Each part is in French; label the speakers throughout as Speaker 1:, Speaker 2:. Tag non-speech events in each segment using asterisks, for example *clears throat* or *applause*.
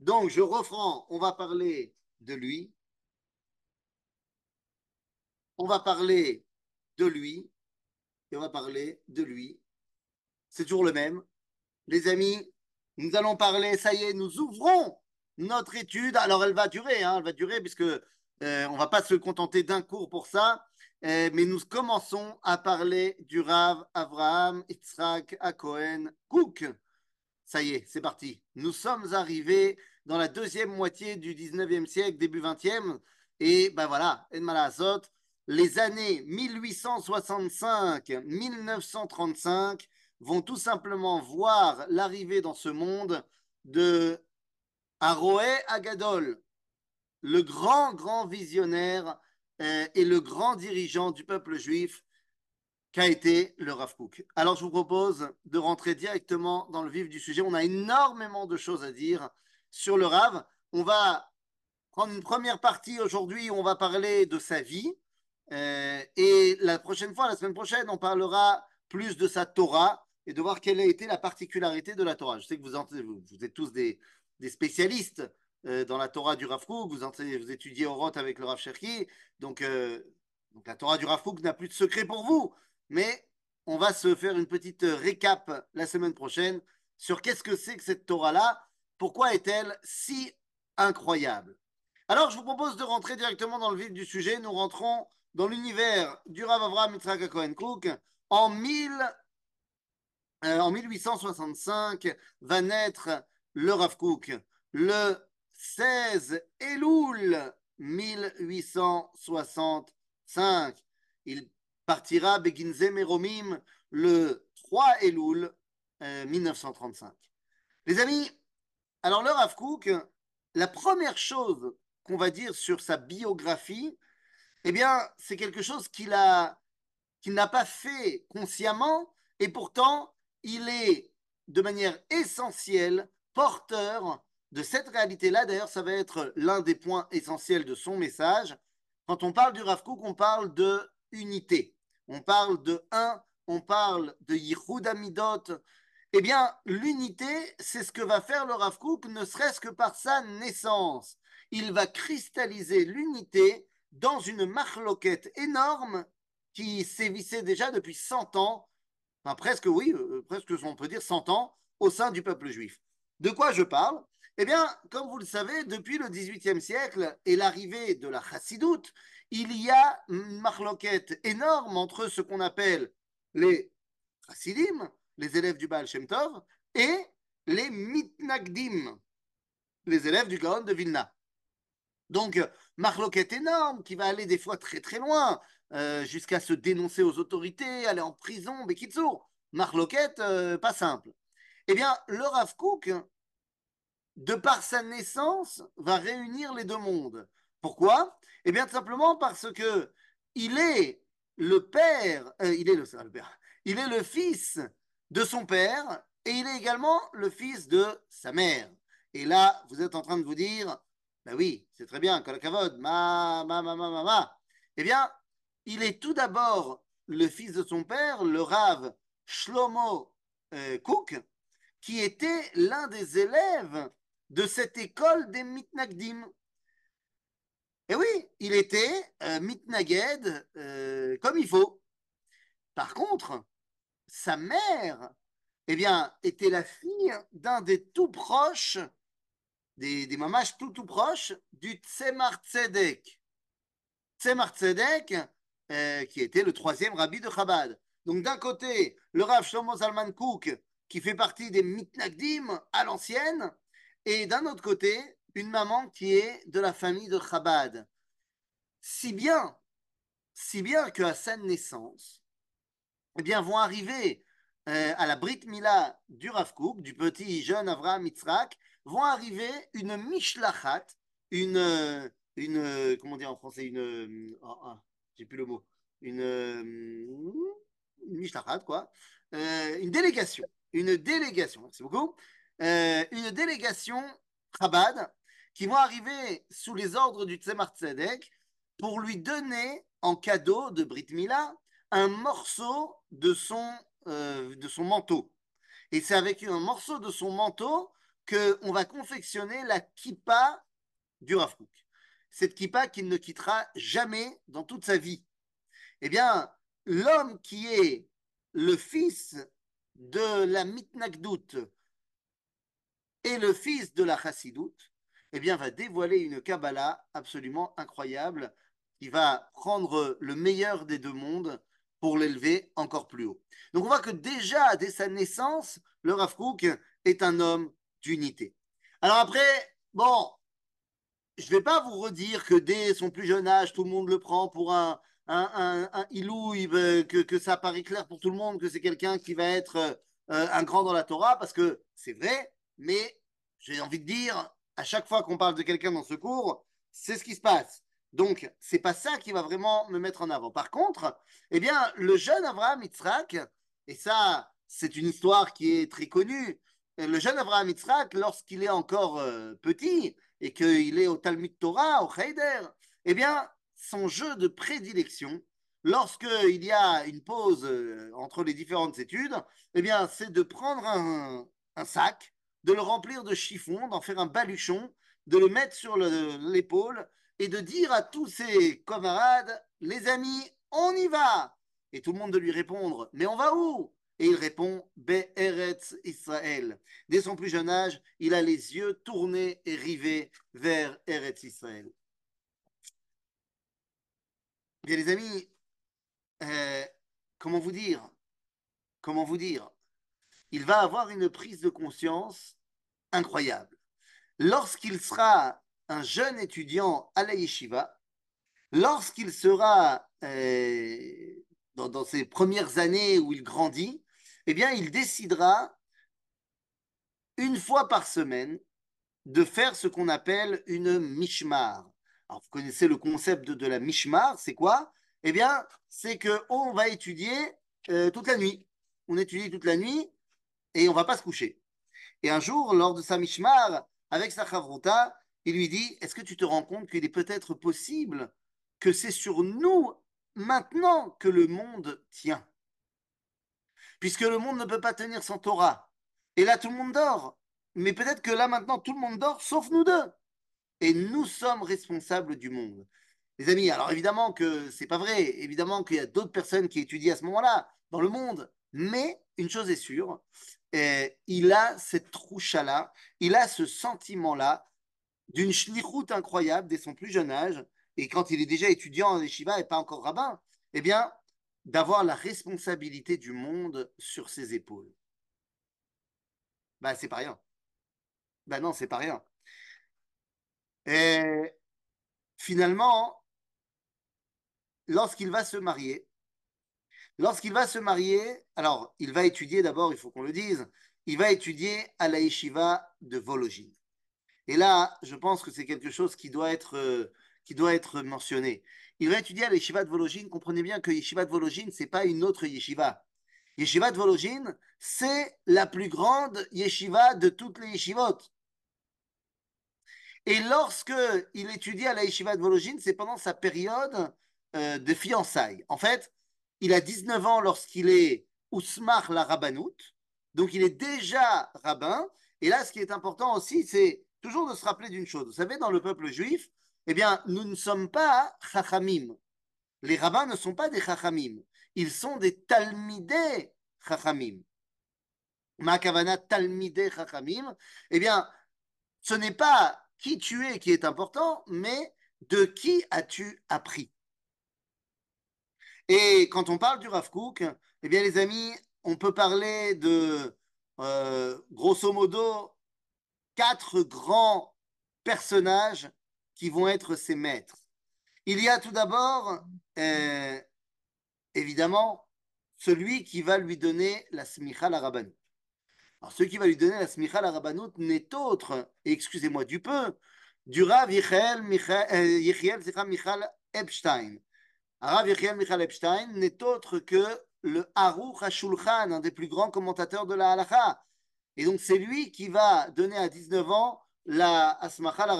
Speaker 1: Donc, je reprends, on va parler de lui. On va parler de lui. Et on va parler de lui. C'est toujours le même. Les amis, nous allons parler, ça y est, nous ouvrons notre étude. Alors, elle va durer, hein, elle va durer, puisque euh, on va pas se contenter d'un cours pour ça. Euh, mais nous commençons à parler du Rav Avraham Yitzhak Akohen Cook. Ça y est, c'est parti. Nous sommes arrivés dans la deuxième moitié du 19e siècle, début 20e. Et ben voilà, Azot, les années 1865-1935 vont tout simplement voir l'arrivée dans ce monde de Aroé Agadol, le grand, grand visionnaire euh, et le grand dirigeant du peuple juif qu'a été le Rav Kook. Alors je vous propose de rentrer directement dans le vif du sujet. On a énormément de choses à dire sur le Rav. On va prendre une première partie aujourd'hui où on va parler de sa vie. Euh, et la prochaine fois, la semaine prochaine, on parlera plus de sa Torah et de voir quelle a été la particularité de la Torah. Je sais que vous, êtes tous des, spécialistes euh, dans la Torah du Rav Kook, vous, vous étudiez au Roth avec le Rav Cherki, donc, euh, donc la Torah du Rav Kook n'a plus de secret pour vous mais on va se faire une petite récap la semaine prochaine sur qu'est-ce que c'est que cette Torah-là, pourquoi est-elle si incroyable? Alors, je vous propose de rentrer directement dans le vif du sujet. Nous rentrons dans l'univers du Rav Avraham Yitzhak Cohen Cook. En, 1000, euh, en 1865 va naître le Rav Cook. Le 16 Elul 1865. Il partira Beginze Meromim le 3 Elul 1935. Euh, Les amis, alors le Rav la première chose qu'on va dire sur sa biographie, eh bien, c'est quelque chose qu'il a qu'il n'a pas fait consciemment et pourtant il est de manière essentielle porteur de cette réalité-là. D'ailleurs, ça va être l'un des points essentiels de son message. Quand on parle du Rav on parle de unité on parle de un, on parle de Yichud Amidot. Eh bien, l'unité, c'est ce que va faire le Rav Kook, ne serait-ce que par sa naissance. Il va cristalliser l'unité dans une marloquette énorme qui sévissait déjà depuis 100 ans, enfin presque, oui, euh, presque on peut dire 100 ans, au sein du peuple juif. De quoi je parle? Eh bien, comme vous le savez, depuis le XVIIIe siècle et l'arrivée de la chassidoute, il y a une marloquette énorme entre ce qu'on appelle les chassidim, les élèves du Baal Shem Tov, et les mitnagdim, les élèves du Gaon de Vilna. Donc, marloquette énorme qui va aller des fois très très loin, euh, jusqu'à se dénoncer aux autorités, aller en prison, Bekitsour. Marloquette euh, pas simple. Eh bien, le Rav Kook, de par sa naissance, va réunir les deux mondes. Pourquoi? Eh bien, tout simplement parce que il est le père, euh, il est le, fils de son père et il est également le fils de sa mère. Et là, vous êtes en train de vous dire, ben oui, c'est très bien, Kolakavod, ma, ma, ma, ma, ma, ma. Eh bien, il est tout d'abord le fils de son père, le Rav Shlomo euh, Cook, qui était l'un des élèves de cette école des Mitnagdim. Et oui, il était euh, mitnaged euh, comme il faut. Par contre, sa mère, eh bien, était la fille d'un des tout proches, des, des tout tout proches du Tzemar Tzedek. Tzemar Tzedek, euh, qui était le troisième rabbi de Chabad. Donc d'un côté, le Rav Shlomo Zalman Kouk, qui fait partie des mitnagdim à l'ancienne, et d'un autre côté, une maman qui est de la famille de Chabad. Si bien, si bien qu'à sa naissance, eh bien, vont arriver euh, à la Brit Mila du Rav du petit jeune Avraham Mitzrak, vont arriver une Mishlachat, une, euh, une, euh, comment dire en français, une, oh, oh, j'ai plus le mot, une, une Mishlachat, quoi, une délégation, une délégation, merci beaucoup, une délégation Chabad qui vont arriver sous les ordres du Tzemar Tzedek pour lui donner en cadeau de Brit Mila un morceau de son, euh, manteau. Et c'est avec un morceau de son manteau qu'on va confectionner la kippa du Rav. Cette kippa qu'il ne quittera jamais dans toute sa vie. Eh bien, l'homme qui est le fils de la mitnagdout et le fils de la chassidout, eh bien, va dévoiler une Kabbalah absolument incroyable qui va prendre le meilleur des deux mondes pour l'élever encore plus haut. Donc on voit que déjà, dès sa naissance, le Rav est un homme d'unité. Alors après, bon, je ne vais pas vous redire que dès son plus jeune âge, tout le monde le prend pour un, un, ilou, que, que, ça paraît clair pour tout le monde que c'est quelqu'un qui va être euh, un grand dans la Torah, parce que c'est vrai, mais j'ai envie de dire, à chaque fois qu'on parle de quelqu'un dans ce cours, c'est ce qui se passe. Donc, c'est pas ça qui va vraiment me mettre en avant. Par contre, eh bien, le jeune Abraham Yitzhak, et ça, c'est une histoire qui est très connue, le jeune Abraham Yitzhak, lorsqu'il est encore euh, petit et qu'il est au Talmud Torah, au Heider, eh bien, son jeu de prédilection, lorsqu'il y a une pause euh, entre les différentes études, eh bien, c'est de prendre un, sac, de le remplir de chiffon, d'en faire un baluchon, de le mettre sur l'épaule et de dire à tous ses camarades, les amis, on y va. Et tout le monde de lui répondre, mais on va où? Et il répond, Be'eretz Israël. Dès son plus jeune âge, il a les yeux tournés et rivés vers Eretz Israël. Bien les amis, euh, comment vous dire? Comment vous dire? Il va avoir une prise de conscience incroyable. Lorsqu'il sera un jeune étudiant à la yeshiva, lorsqu'il sera euh, dans, ses premières années où il grandit, eh bien, il décidera une fois par semaine de faire ce qu'on appelle une mishmar. Alors, vous connaissez le concept de, la mishmar, c'est quoi? Eh bien, c'est qu'on va étudier euh, toute la nuit. On étudie toute la nuit et on va pas se coucher. Et un jour, lors de sa mishmar, avec sa chavruta, il lui dit, est-ce que tu te rends compte qu'il est peut-être possible que c'est sur nous maintenant que le monde tient? Puisque le monde ne peut pas tenir sans Torah. Et là, tout le monde dort. Mais peut-être que là, maintenant, tout le monde dort, sauf nous deux. Et nous sommes responsables du monde. Les amis, alors évidemment que c'est pas vrai. Évidemment qu'il y a d'autres personnes qui étudient à ce moment-là dans le monde. Mais une chose est sûre, il a cette troucha-là, il a ce sentiment-là d'une shnichut incroyable dès son plus jeune âge, et quand il est déjà étudiant en yeshiva et pas encore rabbin, eh bien, d'avoir la responsabilité du monde sur ses épaules. Bah, c'est pas rien. Bah non, c'est pas rien. Et finalement, lorsqu'il va se marier, lorsqu'il va se marier, alors il va étudier d'abord, il faut qu'on le dise, il va étudier à la yeshiva de Vologine. Et là, je pense que c'est quelque chose qui doit être, euh, mentionné. Il va étudier à la yeshiva de Vologine. Comprenez bien que yeshiva de Vologine, ce n'est pas une autre yeshiva. Yeshiva de Vologine, c'est la plus grande yeshiva de toutes les yeshivot. Et lorsque il étudie à la yeshiva de Vologine, c'est pendant sa période euh, de fiançailles. En fait, il a 19 ans lorsqu'il est Ousmar la donc il est déjà rabbin. Et là, ce qui est important aussi, c'est toujours de se rappeler d'une chose. Vous savez, dans le peuple juif, eh bien, nous ne sommes pas chachamim. Les rabbins ne sont pas des chachamim. Ils sont des talmidei chachamim. Makavana talmidei chachamim. Eh bien, ce n'est pas qui tu es qui est important, mais de qui as-tu appris? Et quand on parle du Rav Kook, eh bien, les amis, on peut parler de, euh, grosso modo, quatre grands personnages qui vont être ses maîtres. Il y a tout d'abord, euh, évidemment, celui qui va lui donner la smicha la rabanout. Alors, celui qui va lui donner la smicha la rabanout n'est autre, excusez-moi du peu, du Rav Yechiel euh, Michal Epstein. Rav Yechiel Michal Epstein n'est autre que le Haruch HaShulchan, un des plus grands commentateurs de la halacha. Et donc, c'est lui qui va donner à 19 ans la Asmacha, la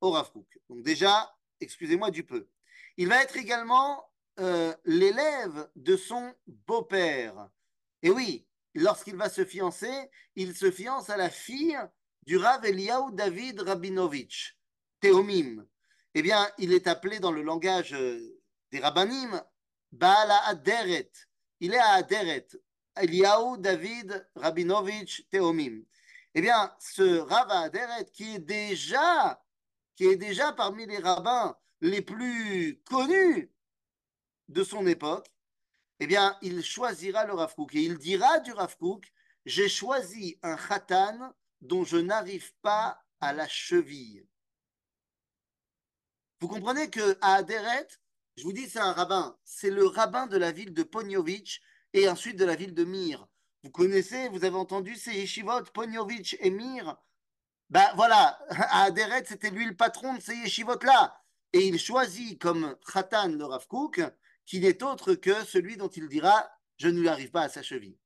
Speaker 1: au Rav Donc, déjà, excusez-moi du peu. Il va être également euh, l'élève de son beau-père. Et oui, lorsqu'il va se fiancer, il se fiance à la fille du Rav Eliaou David Rabinovich, Théomim. Eh bien, il est appelé dans le langage des rabbinim Baala Aderet. Il est à Aderet. Eliaou David Rabinovich Théomim. Eh bien, ce Rav Aderet, qui est déjà, qui est déjà parmi les rabbins les plus connus de son époque, eh bien, il choisira le Rav Et il dira du Rav j'ai choisi un khatan dont je n'arrive pas à la cheville. Vous comprenez que à Aderet, je vous dis, c'est un rabbin. C'est le rabbin de la ville de Ponyovitch et ensuite de la ville de Mir. Vous connaissez, vous avez entendu ces yeshivot, Ponyovitch et Mir Ben voilà, *laughs* à Aderet, c'était lui le patron de ces yeshivot-là. Et il choisit comme khatan le Rav qui n'est autre que celui dont il dira Je ne lui arrive pas à sa cheville.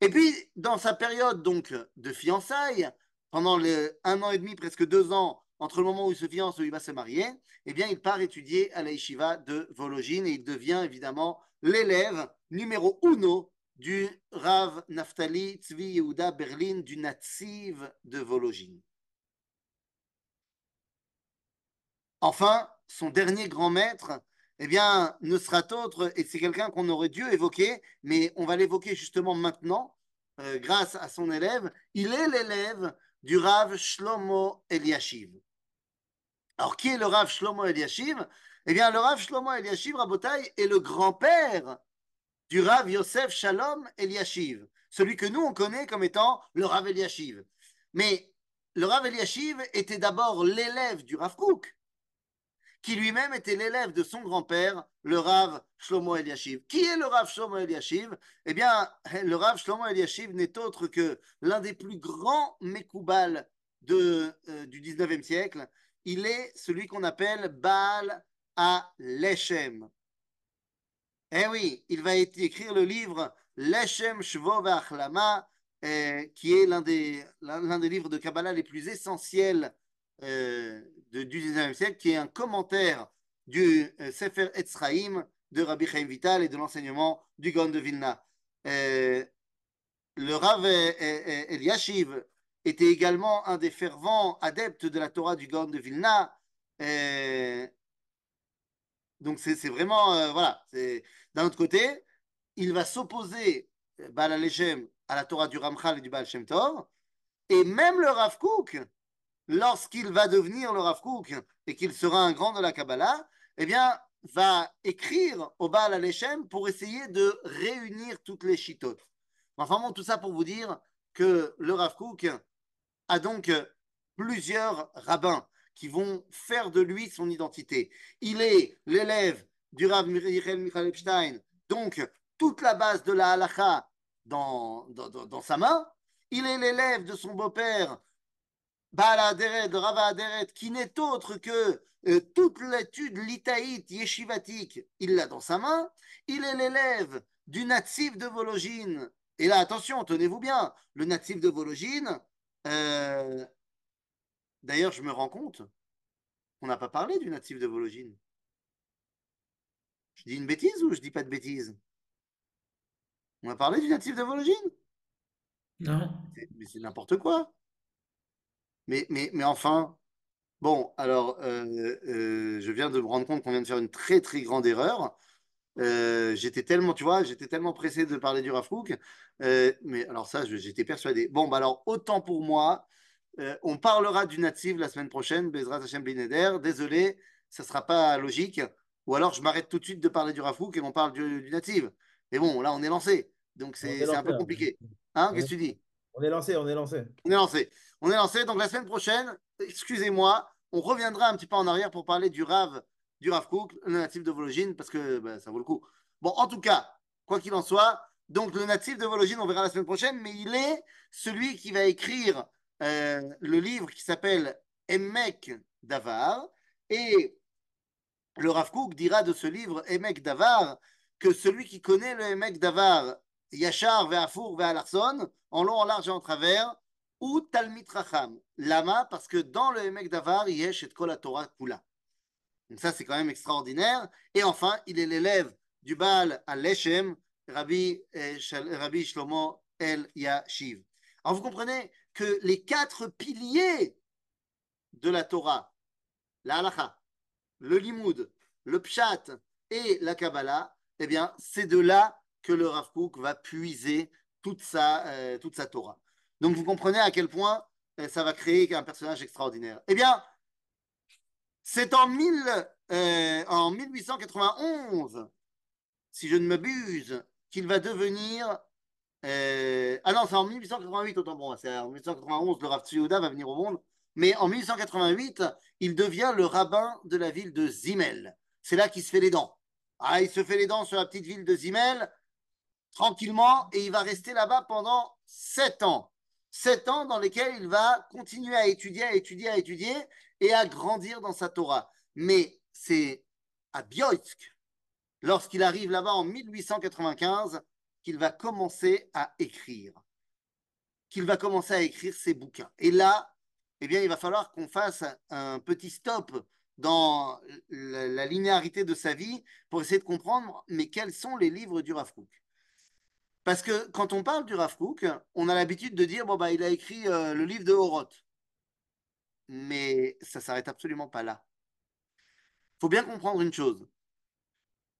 Speaker 1: Et puis, dans sa période donc de fiançailles, pendant les un an et demi, presque deux ans, entre le moment où il se fiance et où il va se marier, eh bien, il part étudier à la de Vologine et il devient évidemment l'élève numéro uno du Rav Naftali Tzvi Yehuda Berlin du Natsiv de Vologine. Enfin, son dernier grand maître, eh bien, ne sera autre, et c'est quelqu'un qu'on aurait dû évoquer, mais on va l'évoquer justement maintenant, euh, grâce à son élève. Il est l'élève du Rav Shlomo Eliashiv. Alors, qui est le Rav Shlomo Eliashiv Eh bien, le Rav Shlomo Eliashiv, Rabotai, est le grand-père du Rav Yosef Shalom Eliashiv, celui que nous, on connaît comme étant le Rav Eliashiv. Mais le Rav Eliashiv était d'abord l'élève du Rav Kook qui lui-même était l'élève de son grand-père, le Rav Shlomo Eliashiv. Qui est le Rav Shlomo Eliashiv Eh bien, le Rav Shlomo Eliashiv n'est autre que l'un des plus grands Mekoubal euh, du 19e siècle. Il est celui qu'on appelle Baal à Leshem. Eh oui, il va écrire le livre Leshem Shvo Achlama, euh, qui est l'un des, livres de Kabbalah les plus essentiels euh, du 19e siècle, qui est un commentaire du euh, Sefer Etzraïm de Rabbi Chaim Vital et de l'enseignement du Gaon de Vilna. Le Rav Eliashiv était également un des fervents adeptes de la Torah du Gaon de Vilna. donc c'est vraiment, voilà, d'un autre côté, il va s'opposer, Baal à la Torah du Ramchal et du Baal Shem Tov, et même le Rav Kook, lorsqu'il va devenir le Rav et qu'il sera un grand de la Kabbalah, eh bien, va écrire au Baal Alechem pour essayer de réunir toutes les chitotes. Enfin bon, tout ça pour vous dire que le Rav a donc plusieurs rabbins qui vont faire de lui son identité. Il est l'élève du Rav Michael Epstein, donc toute la base de la halacha dans, sa main. Il est l'élève de son beau-père, Bala Aderet, Rava Aderet, qui n'est autre que euh, toute l'étude litaïte yeshivatique, il l'a dans sa main. Il est l'élève du natif de Vologine. Et là, attention, tenez-vous bien, le natif de Vologine, euh, d'ailleurs, je me rends compte, on n'a pas parlé du natif de Vologine. Je dis une bêtise ou je dis pas de bêtise? On a parlé du natif de Vologine?
Speaker 2: Non.
Speaker 1: Mais c'est n'importe quoi. Mais, mais, mais enfin, bon, alors, euh, euh, je viens de me rendre compte qu'on vient de faire une très, très grande erreur. Euh, j'étais tellement, tu vois, j'étais tellement pressé de parler du Rafouk, mais alors ça, j'étais persuadé. Bon, bah alors, autant pour moi, on parlera du natif la semaine prochaine, Bezrat Hashem Bineder. Désolé, ça ne sera pas logique. Ou alors, je m'arrête tout de suite de parler du Rafouk et on parle du, du natif. Mais bon, là, on est lancé. Donc, c'est un peu compliqué. Hein, qu'est-ce que tu dis?
Speaker 3: On est lancé, on est lancé.
Speaker 1: On est lancé. On est lancé. Donc la semaine prochaine, excusez-moi, on reviendra un petit peu en arrière pour parler du Rav, du Rav Cook, le natif de Vologine, parce que ben, ça vaut le coup. Bon, en tout cas, quoi qu'il en soit, donc le natif de Vologine, on verra la semaine prochaine, mais il est celui qui va écrire euh, le livre qui s'appelle Emek Davar. Et le Rav Cook dira de ce livre Emek Davar que celui qui connaît le Emek Davar, Yachar, Ve'afour, Ve'alarson, en long, en large et en travers, ou Talmit Racham. Lama, parce que dans le Emek Davar, il y a Kol Torah Kula. Donc ça, c'est quand même extraordinaire. Et enfin, il est l'élève du Baal à Leshem, Rabbi, eh, Rabbi Shlomo El Yashiv. Alors vous comprenez, que les quatre piliers de la Torah, la halacha, le limoud, le pshat et la kabbalah, eh bien, c'est de là que le Rav va puiser toute sa, euh, toute sa Torah. Donc, vous comprenez à quel point euh, ça va créer un personnage extraordinaire. Eh bien, c'est en, euh, en 1891, si je ne m'abuse, qu'il va devenir. ah non, c'est en 1888, autant bon, c'est en 1891, le Rav Tzviuda va venir au monde. Mais en 1888, il devient le rabbin de la ville de Zimmel. C'est là qu'il se fait les dents. Ah, il se fait les dents sur la petite ville de Zimmel, tranquillement, et il va rester là-bas pendant sept ans. Sept ans dans lesquels il va continuer à étudier, à étudier, à étudier et à grandir dans sa Torah. Mais c'est à Bioïsk, lorsqu'il arrive là-bas en 1895, qu'il va commencer à écrire. Qu'il va commencer à écrire ses bouquins. Et là, eh bien, il va falloir qu'on fasse un petit stop dans la, linéarité de sa vie pour essayer de comprendre, mais quels sont les livres du Rav Parce que quand on parle du Rav on a l'habitude de dire, bon, bah, il a écrit euh, le livre de Horoth. Mais ça s'arrête absolument pas là. Il faut bien comprendre une chose.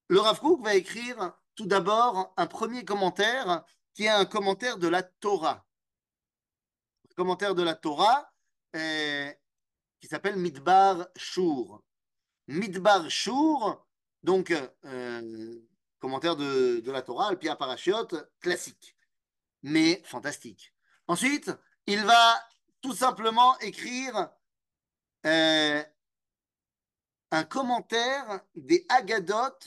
Speaker 1: Le Rav va écrire tout d'abord un premier commentaire qui est un commentaire de la Torah. commentaire de la Torah, euh, qui s'appelle Midbar Shur. Midbar Shur, donc euh, commentaire de, la Torah, Pia Parashiot, classique, mais fantastique. Ensuite, il va tout simplement écrire euh, un commentaire des Agadot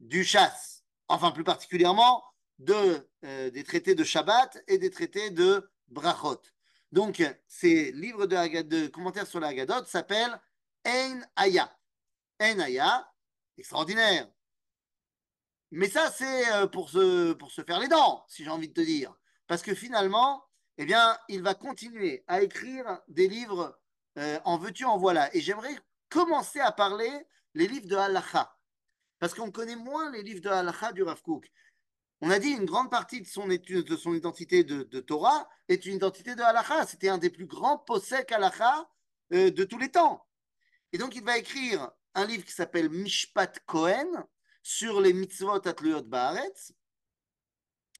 Speaker 1: du chasse, enfin plus particulièrement de, des traités de Shabbat et des traités de Brachot. Donc, ces livres de, commentaires sur la Haggadah s'appellent Ein Aya. Ein Aya, extraordinaire. Mais ça, c'est euh, pour se, pour se faire les dents, si j'ai envie de te dire. Parce que finalement, eh bien, il va continuer à écrire des livres euh, en veux-tu, en voilà. Et j'aimerais commencer à parler les livres de Halacha. Parce qu'on connaît moins les livres de Halacha du Rav Kook. On a dit une grande partie de son, étude, de son identité de, Torah est une identité de halacha. C'était un des plus grands posek halacha euh, de tous les temps. Et donc, il va écrire un livre qui s'appelle Mishpat Kohen sur les mitzvot atluyot baaretz,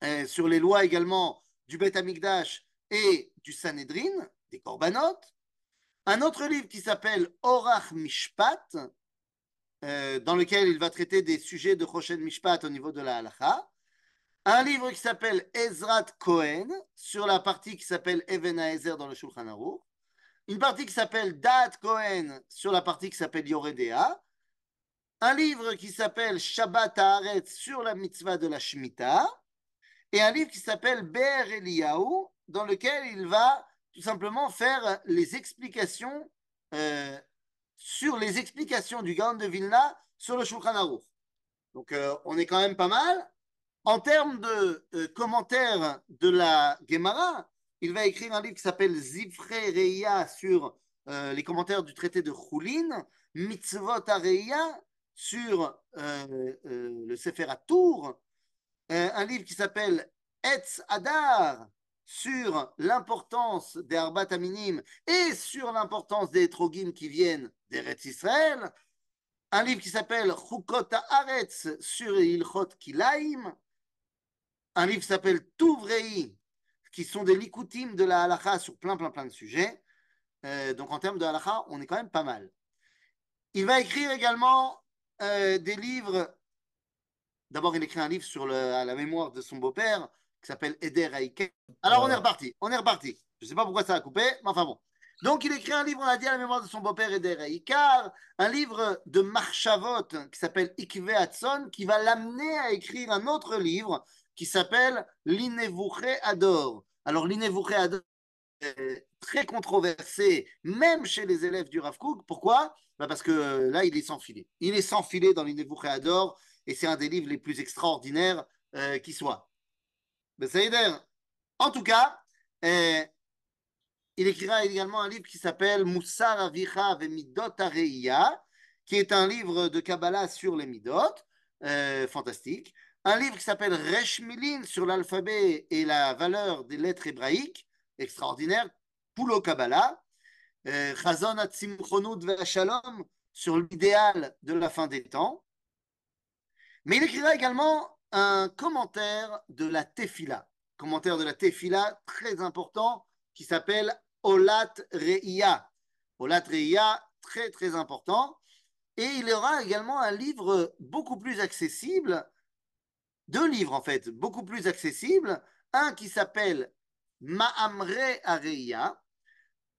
Speaker 1: euh, sur les lois également du Bet Amikdash et du Sanhedrin, des korbanot. Un autre livre qui s'appelle Orach Mishpat, euh, dans lequel il va traiter des sujets de Choshen Mishpat au niveau de la halacha un livre qui s'appelle Ezrat Cohen, sur la partie qui s'appelle Even Ezer dans le Shulchan Aruch, une partie qui s'appelle Dat Cohen, sur la partie qui s'appelle Yoredea, un livre qui s'appelle Shabbat Haaretz sur la mitzvah de la Shemitah, et un livre qui s'appelle Ber Eliyahu, dans lequel il va tout simplement faire les explications euh, sur les explications du Gaon de Vilna sur le Shulchan Aruch. Donc euh, on est quand même pas mal. En termes de euh, commentaires de la Gemara, il va écrire un livre qui s'appelle Zivre Reia sur euh, les commentaires du traité de Choulin, Mitzvot Areia sur euh, le Sefer Tour, un livre qui s'appelle Etz Adar sur l'importance des Arbat Aminim et sur l'importance des Etrogim qui viennent d'Eretz Israël, un livre qui s'appelle Chukot Haaretz sur Ilchot Kilaim, un livre qui s'appelle Touvrei, qui sont des likutim de la halakha sur plein, plein, plein de sujets. Euh, donc en termes de halakha, on est quand même pas mal. Il va écrire également euh, des livres. D'abord, il écrit un livre sur la mémoire de son beau-père qui s'appelle Eder Aike. Alors, on est reparti. On est reparti. Je ne sais pas pourquoi ça a coupé, mais enfin bon. Donc, il écrit un livre, on a dit, à la mémoire de son beau-père Eder Aïkar, un livre de Marchavot qui s'appelle Ikve Hatson, qui va l'amener à écrire un autre livre qui s'appelle l'Inevouché Ador. Alors, l'Inevouché Ador très controversé, même chez les élèves du Rav Kook. Pourquoi? Bah, Parce que euh, là, il est sans filet. Il est sans filet dans l'Inevouché Ador, et c'est un des livres les plus extraordinaires euh, qui soit. En tout cas, euh, il écrira également un livre qui s'appelle Moussar Avicha Midot Areia, qui est un livre de Kabbalah sur les Midot, fantastique. un livre qui s'appelle Resh Milin sur l'alphabet et la valeur des lettres hébraïques, extraordinaire, Pulo Kabbalah, euh, Chazon Atzimchonut Shalom sur l'idéal de la fin des temps. Mais il écrira également un commentaire de la Tefila, commentaire de la Tefila très important qui s'appelle Olat Reia. Olat Reia, très très important. Et il y aura également un livre beaucoup plus accessible, deux livres en fait, beaucoup plus accessibles. Un qui s'appelle Ma'amre Areia.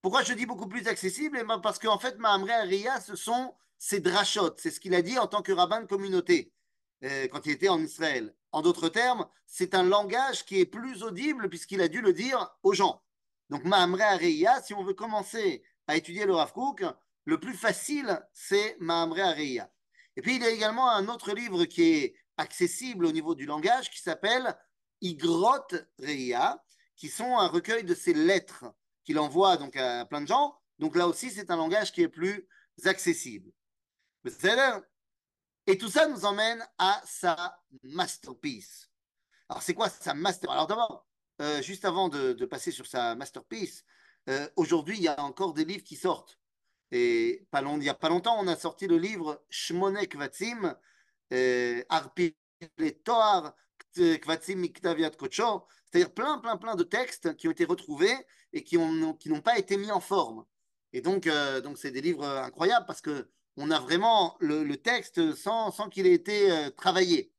Speaker 1: Pourquoi je dis beaucoup plus accessible? Eh ben, Parce qu'en fait, Ma'amre Areia, ce sont ses drachot. C'est ce qu'il a dit en tant que rabbin de communauté euh, quand il était en Israël. En d'autres termes, c'est un langage qui est plus audible puisqu'il a dû le dire aux gens. Donc, Ma'amre Areia, si on veut commencer à étudier le Rav le plus facile, c'est Ma'amre Areia. Et puis, il y a également un autre livre qui est accessible au niveau du langage qui s'appelle Igrot Reia, qui sont un recueil de ses lettres qu'il envoie donc à plein de gens. Donc là aussi, c'est un langage qui est plus accessible. Et tout ça nous emmène à sa masterpiece. Alors, c'est quoi sa masterpiece Alors, d'abord, euh, juste avant de, passer sur sa masterpiece, euh, aujourd'hui, il y a encore des livres qui sortent. Et pas long, il n'y a pas longtemps, on a sorti le livre Shmonek Vatzim, euh, Arpi Toar, Kvatzim Miktaviat Kocho, c'est-à-dire plein, plein, plein de textes qui ont été retrouvés et qui n'ont pas été mis en forme. Et donc, donc c'est des livres incroyables parce que on a vraiment le, texte sans, qu'il ait été euh, travaillé.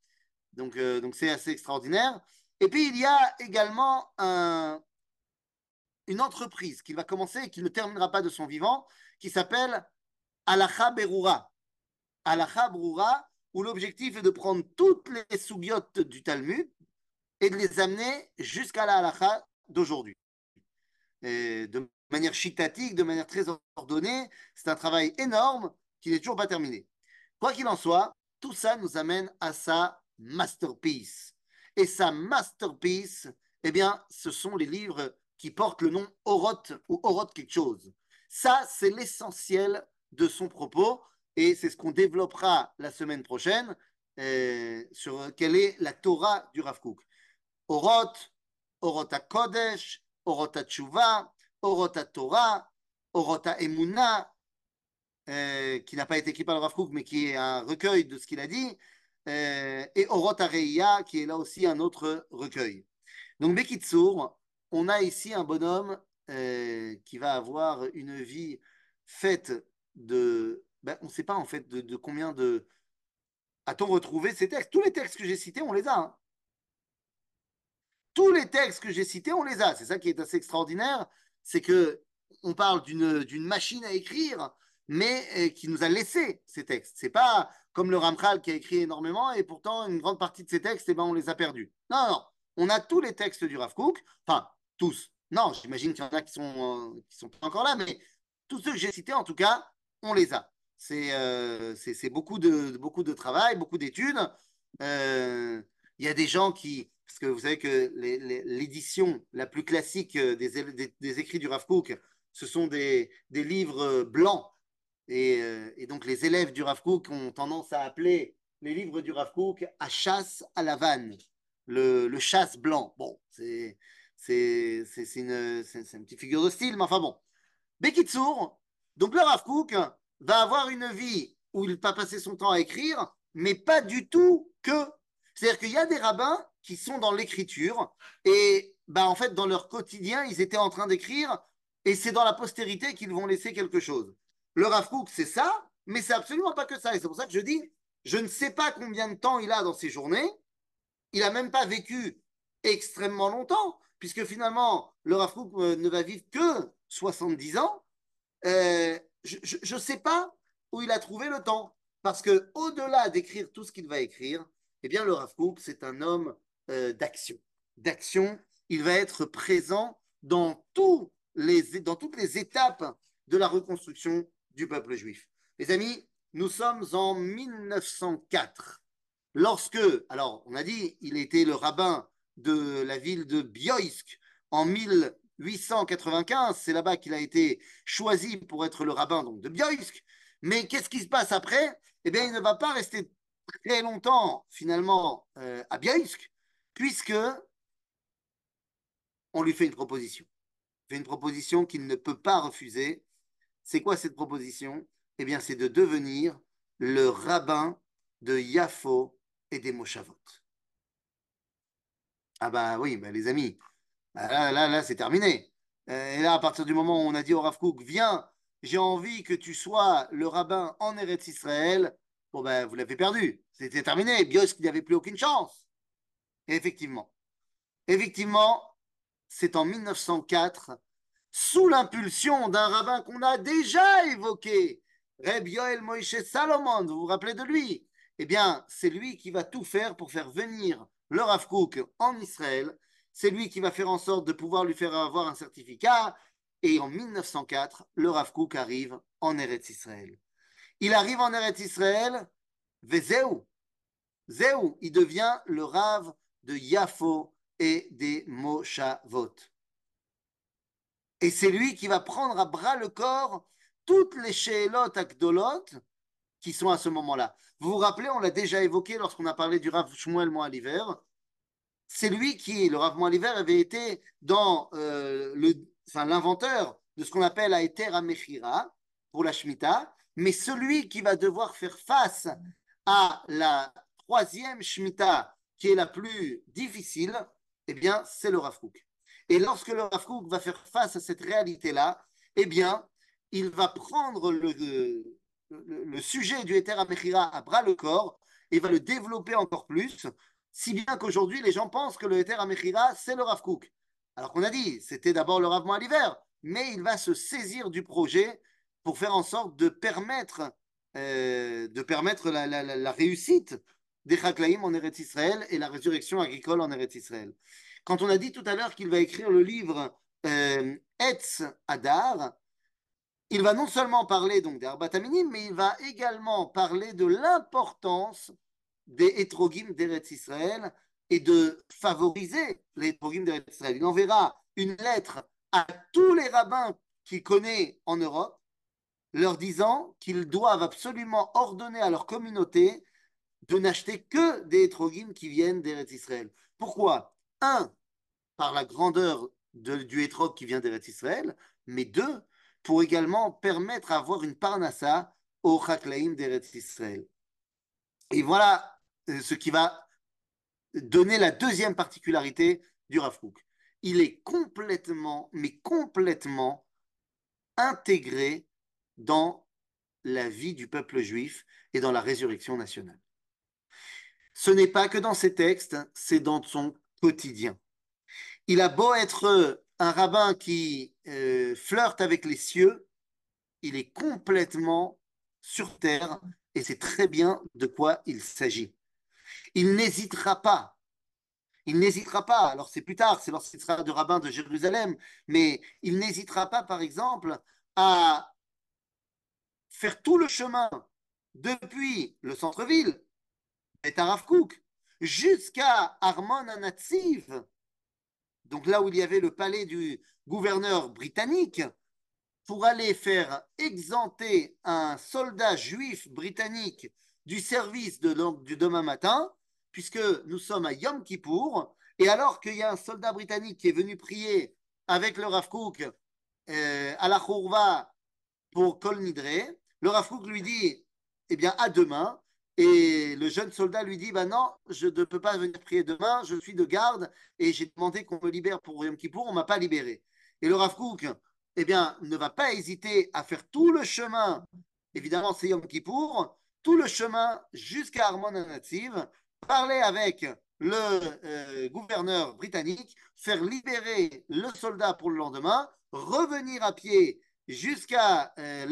Speaker 1: Donc, euh, donc c'est assez extraordinaire. Et puis, il y a également un, une entreprise qui va commencer et qui ne terminera pas de son vivant, qui s'appelle Alacha Berura. Alacha Berura, où l'objectif est de prendre toutes les soubiotes du Talmud et de les amener jusqu'à la Alacha d'aujourd'hui. De manière chitatique, de manière très ordonnée, c'est un travail énorme qui n'est toujours pas terminé. Quoi qu'il en soit, tout ça nous amène à sa masterpiece. Et sa masterpiece, eh bien, ce sont les livres qui portent le nom Oroth ou Oroth quelque chose. Ça, c'est l'essentiel de son propos et c'est ce qu'on développera la semaine prochaine euh, sur quelle est la Torah du Rav Kook. Oroth, Oroth Kodesh, Oroth Tshuva, Oroth Torah, Oroth Emuna, euh, qui n'a pas été écrit par le Rav Kook, mais qui est un recueil de ce qu'il a dit, et Orot Areia, qui est là aussi un autre recueil. Donc, Bekitsour, on a ici un bonhomme qui va avoir une vie faite de. On ne sait pas en fait de, combien de. A-t-on retrouvé ces textes Tous les textes que j'ai cités, on les a. Tous les textes que j'ai cités, on les a. C'est ça qui est assez extraordinaire, c'est que on parle d'une machine à écrire mais euh, qui nous a laissé ces textes. C'est pas comme le Ramchal qui a écrit énormément et pourtant une grande partie de ces textes, eh ben, on les a perdus. Non, non, on a tous les textes du Rav Kook, enfin tous. Non, j'imagine qu'il y en a qui sont, euh, qui sont pas encore là, mais tous ceux que j'ai cités, en tout cas, on les a. C'est euh, beaucoup, de, beaucoup de travail, beaucoup d'études. Il y a des gens qui, parce que vous savez que l'édition la plus classique des, des, écrits du Rav Kook, ce sont des, livres blancs euh, et, donc les élèves du Rav ont tendance à appeler les livres du Rav à chasse à la vanne, le, chasse blanc. Bon, c'est une, une, petite figure de style, mais enfin bon. Bekitsour, donc le Rav va avoir une vie où il va passer son temps à écrire, mais pas du tout que. C'est-à-dire qu'il y a des rabbins qui sont dans l'écriture et bah, en fait, dans leur quotidien, ils étaient en train d'écrire et c'est dans la postérité qu'ils vont laisser quelque chose. Le Rav c'est ça, mais c'est absolument pas que ça. Et c'est pour ça que je dis, je ne sais pas combien de temps il a dans ses journées. Il n'a même pas vécu extrêmement longtemps, puisque finalement, le Rav euh, ne va vivre que 70 ans. Euh, je ne sais pas où il a trouvé le temps. Parce que au-delà d'écrire tout ce qu'il va écrire, eh bien, le Rav c'est un homme euh, d'action. D'action, il va être présent dans, toutes les étapes de la reconstruction du peuple juif. Les amis, nous sommes en 1904, lorsque, alors on a dit, il était le rabbin de la ville de Bioïsk en 1895, c'est là-bas qu'il a été choisi pour être le rabbin de Bioïsk. Mais qu'est-ce qui se passe après? Eh bien, il ne va pas rester très longtemps finalement euh, à Biaïsk, puisque on lui fait une proposition. Fait une proposition qu'il ne peut pas refuser. C'est quoi cette proposition? Eh bien, c'est de devenir le rabbin de Yafo et des Moshavot. Ah bah oui, bah les amis, bah là, là, c'est terminé. Euh, et là, à partir du moment où on a dit au Rav viens, j'ai envie que tu sois le rabbin en Eretz Israël, bon ben, vous l'avez perdu. C'était terminé. Bios, il n'y avait plus aucune chance. Et effectivement, effectivement, c'est en 1904, sous l'impulsion d'un rabbin qu'on a déjà évoqué, Reb Yoel Moïse Salomon, vous vous rappelez de lui? Eh bien, c'est lui qui va tout faire pour faire venir le Rav Kook en Israël. C'est lui qui va faire en sorte de pouvoir lui faire avoir un certificat. Et en 1904, le Rav Kook arrive en Eretz Israël. Il arrive en Eretz Israël, Vezeu. Zeu, il devient le Rav de Yafo et des Moshavot. Et c'est lui qui va prendre à bras le corps toutes les Sheelot Akdolot qui sont à ce moment-là. Vous vous rappelez, on l'a déjà évoqué lorsqu'on a parlé du Rav Shmuel l'hiver. C'est lui qui, le Rav l'hiver, avait été dans euh, le, enfin, l'inventeur de ce qu'on appelle Aeter Amechira pour la Shemitah, mais celui qui va devoir faire face à la troisième Shemitah, qui est la plus difficile, eh bien, c'est le Rav. Et lorsque le Rav va faire face à cette réalité-là, eh bien, il va prendre le, sujet du Eter Amechira à bras le corps et va le développer encore plus, si bien qu'aujourd'hui, les gens pensent que le Eter Amechira, c'est le Rav. Alors qu'on a dit, c'était d'abord le Rav l'hiver, mais il va se saisir du projet pour faire en sorte de permettre, euh, de permettre la, réussite des Chaklaïm en Eretz Israël et la résurrection agricole en Eretz Israël. Quand on a dit tout à l'heure qu'il va écrire le livre euh, Etz Adar, il va non seulement parler donc des Arbataminim, mais il va également parler de l'importance des hétrogim d'Eretz Israël et de favoriser les hétrogim d'Eretz Israël. Il enverra une lettre à tous les rabbins qu'il connaît en Europe, leur disant qu'ils doivent absolument ordonner à leur communauté de n'acheter que des hétrogim qui viennent d'Eretz Israël. Pourquoi? Un, par la grandeur du hétrog qui vient d'Eretz Israël, mais deux, pour également permettre d'avoir une parnassa au Chaklaim d'Eretz Israël. Et voilà euh, ce qui va donner la deuxième particularité du Rav Il est complètement, mais complètement intégré dans la vie du peuple juif et dans la résurrection nationale. Ce n'est pas que dans ses textes, c'est dans son quotidien. Il a beau être un rabbin qui euh, flirte avec les cieux, il est complètement sur terre et c'est très bien de quoi il s'agit. Il n'hésitera pas. Il n'hésitera pas, alors c'est plus tard, c'est lorsqu'il sera de rabbin de Jérusalem, mais il n'hésitera pas, par exemple, à faire tout le chemin depuis le centre-ville, et Kouk, jusqu'à Armon Anatsiv, donc là où il y avait le palais du gouverneur britannique, pour aller faire exempter un soldat juif britannique du service de, du demain matin, puisque nous sommes à Yom Kippour, et alors qu'il y a un soldat britannique qui est venu prier avec le Rav euh, à la Khourva pour Kol Nidre, le Rav lui dit, eh bien, à demain, et le jeune soldat lui dit bah non, je ne peux pas venir prier demain, je suis de garde et j'ai demandé qu'on me libère pour Yom Kippour, on ne m'a pas libéré. Et le Rav eh bien, ne va pas hésiter à faire tout le chemin, évidemment c'est Yom Kippour, tout le chemin jusqu'à Armon Nativ, parler avec le euh, gouverneur britannique, faire libérer le soldat pour le lendemain, revenir à pied jusqu'à euh,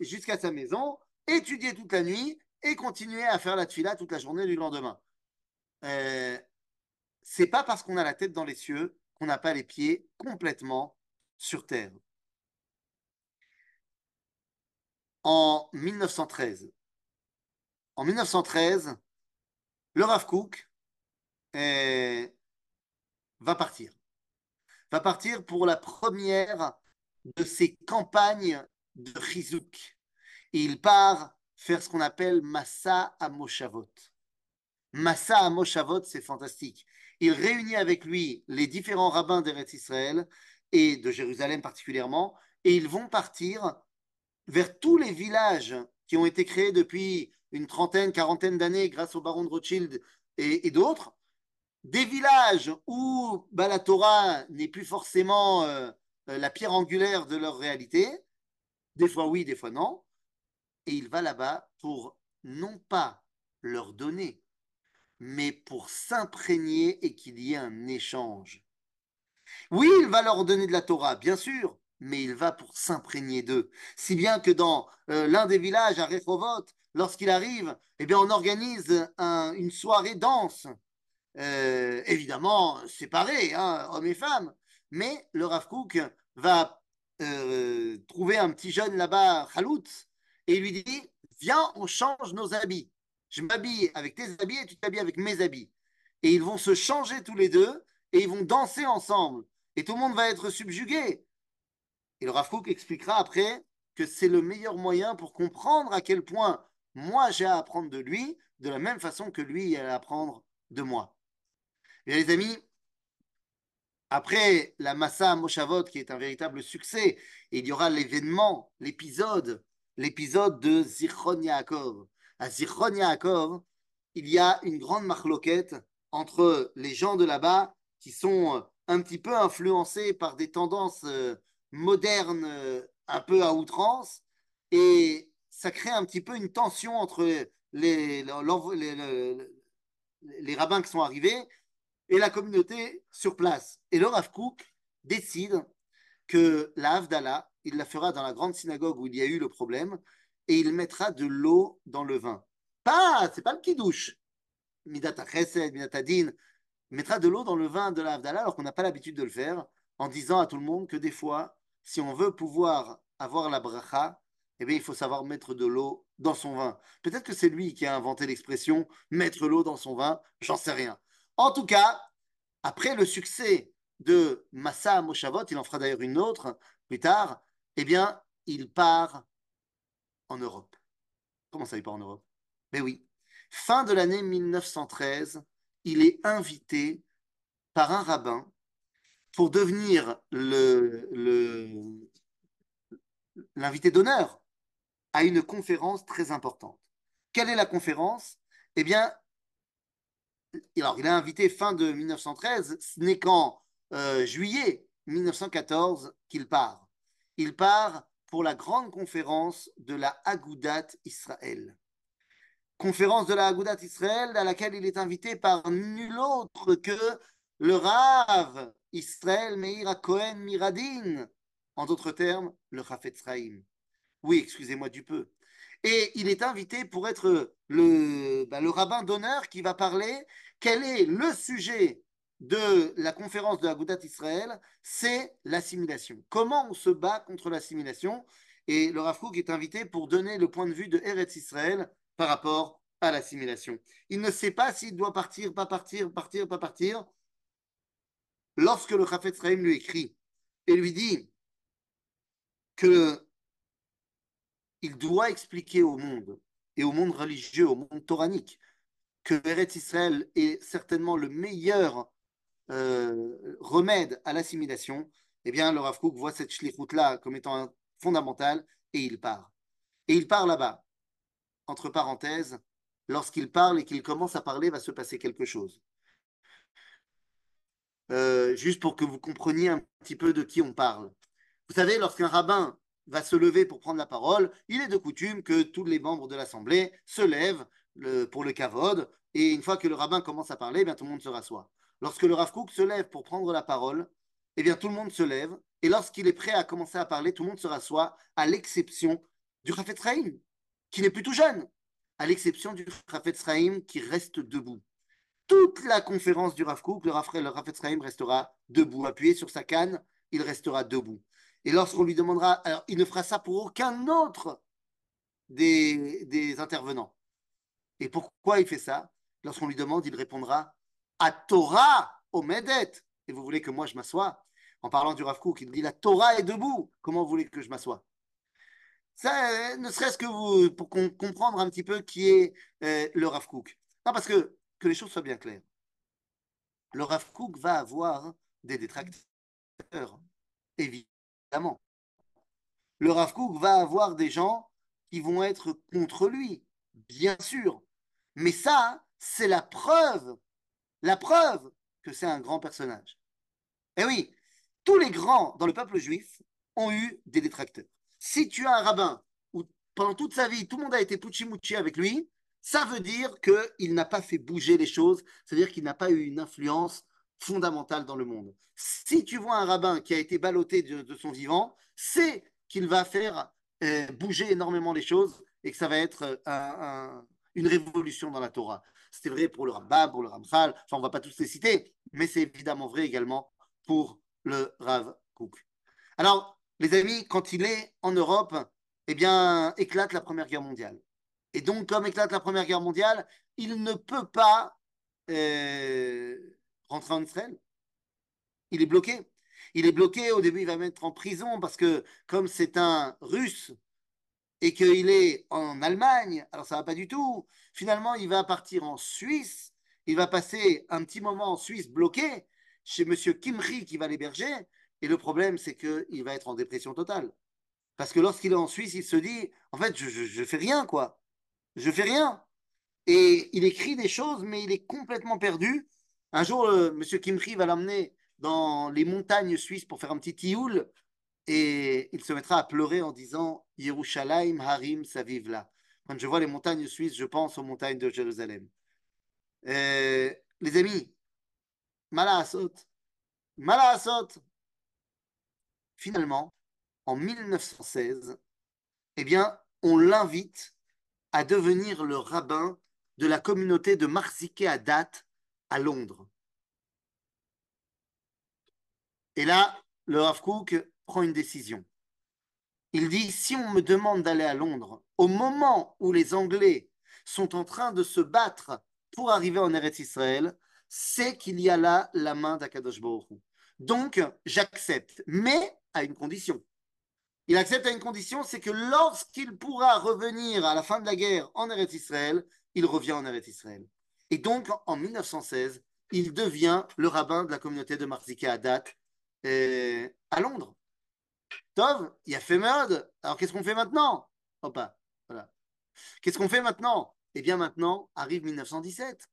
Speaker 1: jusqu'à sa maison, étudier toute la nuit et continuer à faire la tfila toute la journée du lendemain. Euh, c'est pas parce qu'on a la tête dans les cieux qu'on n'a pas les pieds complètement sur terre. En 1913, en 1913, le Rav Kook euh, va partir. Va partir pour la première de ses campagnes de Chizouk. il part faire ce qu'on appelle Massa à Moshavot. Massa à Moshavot, c'est fantastique. Il réunit avec lui les différents rabbins d'Eretz Israël et de Jérusalem particulièrement, et ils vont partir vers tous les villages qui ont été créés depuis une trentaine, quarantaine d'années grâce au baron de Rothschild et, d'autres, des villages où bah, la Torah n'est plus forcément euh, euh, la pierre angulaire de leur réalité, des fois oui, des fois non, et il va là-bas pour non pas leur donner, mais pour s'imprégner et qu'il y ait un échange. Oui, il va leur donner de la Torah, bien sûr, mais il va pour s'imprégner d'eux. Si bien que dans euh, l'un des villages à Rehovot, lorsqu'il arrive, eh bien, on organise une soirée danse, euh, évidemment séparée, hein, hommes et femmes, mais le Rav Kook va euh, trouver un petit jeune là-bas, Khalout, et il lui dit Viens, on change nos habits. Je m'habille avec tes habits et tu t'habilles avec mes habits. Et ils vont se changer tous les deux et ils vont danser ensemble. Et tout le monde va être subjugué. Et le Rav expliquera après que c'est le meilleur moyen pour comprendre à quel point moi j'ai à apprendre de lui, de la même façon que lui a à apprendre de moi. Bien les amis, après la Massa Moshavot, qui est un véritable succès, il y aura l'événement, l'épisode, l'épisode de Zichron Yaakov. À Zichron Yaakov, il y a une grande marloquette entre les gens de là-bas qui sont un petit peu influencés par des tendances euh, modernes euh, un peu à outrance et ça crée un petit peu une tension entre les rabbins qui sont arrivés et la communauté sur place. Et le Rav décide que la Havdalah, il la fera dans la grande synagogue où il y a eu le problème, et il mettra de l'eau dans le vin. Pas, c'est pas le kidouche. Midata chesed, midata din. Mettra de l'eau dans le vin de la Havdalah alors qu'on n'a pas l'habitude de le faire, en disant à tout le monde que des fois, si on veut pouvoir avoir la bracha, eh bien, il faut savoir mettre de l'eau dans son vin. Peut-être que c'est lui qui a inventé l'expression mettre l'eau dans son vin, j'en sais rien. En tout cas, après le succès de Massa Moshavot, il en fera d'ailleurs une autre plus tard, eh bien, il part en Europe. Comment ça, il part en Europe? Mais ben oui, fin de l'année 1913, il est invité par un rabbin pour devenir l'invité d'honneur à une conférence très importante. Quelle est la conférence? Eh bien, alors, il a invité fin de 1913, ce n'est qu'en euh, juillet 1914 qu'il part. Il part pour la grande conférence de la Agudat Israël. Conférence de la Agudat Israël à laquelle il est invité par nul autre que le Rav Israël Meir Cohen Miradin, en d'autres termes, le Chafetz Chaim. Oui, excusez-moi du peu. Et il est invité pour être le, bah, le rabbin d'honneur qui va parler quel est le sujet de la conférence de Agudat Israël C'est l'assimilation. Comment on se bat contre l'assimilation Et le Rav est invité pour donner le point de vue de Eretz Israël par rapport à l'assimilation. Il ne sait pas s'il doit partir, pas partir, partir, pas partir. Lorsque le Chafetz Israël lui écrit et lui dit que il doit expliquer au monde et au monde religieux, au monde toranique, que Eretz Israël est certainement le meilleur euh, remède à l'assimilation, eh bien, le Rav voit cette shlichut-là comme étant fondamentale et il part. Et il part là-bas. Entre parenthèses, lorsqu'il parle et qu'il commence à parler, va se passer quelque chose. Euh, juste pour que vous compreniez un petit peu de qui on parle. Vous savez, lorsqu'un rabbin va se lever pour prendre la parole, il est de coutume que tous les membres de l'Assemblée se lèvent pour le kavod, et une fois que le rabbin commence à parler, eh bien, tout le monde se rassoit. Lorsque le Rav se lève pour prendre la parole, eh bien, tout le monde se lève, et lorsqu'il est prêt à commencer à parler, tout le monde se rassoit, à l'exception du Rafet Sraim, qui n'est plus tout jeune, à l'exception du Rafet Sraim qui reste debout. Toute la conférence du Rav le, restera debout, appuyé sur sa canne, il restera debout. Et lorsqu'on lui demandera, alors il ne fera ça pour aucun autre des, intervenants. Et pourquoi il fait ça? Lorsqu'on lui demande, il répondra à Torah Omedet. Et vous voulez que moi je m'assoie? En parlant du Rav il dit la Torah est debout. Comment vous voulez que je m'assoie? Ça, ne serait-ce que vous, pour comprendre un petit peu qui est euh, le Rav Kook. Non, parce que, que les choses soient bien claires. Le Rav Kook va avoir des détracteurs, évidemment. Le Rav Kook va avoir des gens qui vont être contre lui, bien sûr. Mais ça, c'est la preuve, la preuve que c'est un grand personnage. Et oui, tous les grands dans le peuple juif ont eu des détracteurs. Si tu as un rabbin où pendant toute sa vie, tout le monde a été puchi avec lui, ça veut dire qu'il n'a pas fait bouger les choses, c'est-à-dire qu'il n'a pas eu une influence fondamentale dans le monde. Si tu vois un rabbin qui a été ballotté de, son vivant, c'est qu'il va faire euh, bouger énormément les choses et que ça va être euh, une révolution dans la Torah. C'était vrai pour le Rambam, pour le Ramchal, enfin on ne va pas tous les citer, mais c'est évidemment vrai également pour le Rav Kook. Alors, les amis, quand il est en Europe, eh bien, éclate la Première Guerre mondiale. Et donc, comme éclate la Première Guerre mondiale, il ne peut pas euh, rentrer en Israël. Il est bloqué. Il est bloqué. Au début, il va mettre en prison parce que, comme c'est un Russe et qu'il est en Allemagne, alors ça va pas du tout. Finalement, il va partir en Suisse. Il va passer un petit moment en Suisse bloqué chez Monsieur Kimri qui va l'héberger. Et le problème, c'est qu'il va être en dépression totale. Parce que lorsqu'il est en Suisse, il se dit, en fait, je, je, fais rien, quoi. Je fais rien. Et il écrit des choses, mais il est complètement perdu. Un jour, euh, Monsieur Kimri va l'emmener dans les montagnes suisses pour faire un petit tioul. Et il se mettra à pleurer en disant Yerushalayim Harim Savivla. Quand je vois les montagnes suisses, je pense aux montagnes de Jérusalem. Euh, les amis, Malaasot, Malaasot, finalement, en 1916, eh bien, on l'invite à devenir le rabbin de la communauté de Marziké à date Londres. Et là, le Rav Kook prend une décision. Il dit si on me demande d'aller à Londres au moment où les Anglais sont en train de se battre pour arriver en Eretz Israël, c'est qu'il y a là la main d'Akadosh Donc, j'accepte, mais à une condition. Il accepte à une condition, c'est que lorsqu'il pourra revenir à la fin de la guerre en Eretz Israël, il revient en Eretz Israël. Et donc, en 1916, il devient le rabbin de la communauté de Marzika Adat euh, à Londres. Tov, il a fait mode. Alors qu'est-ce qu'on fait maintenant? Voilà. Qu'est-ce qu'on fait maintenant? Eh bien maintenant arrive 1917.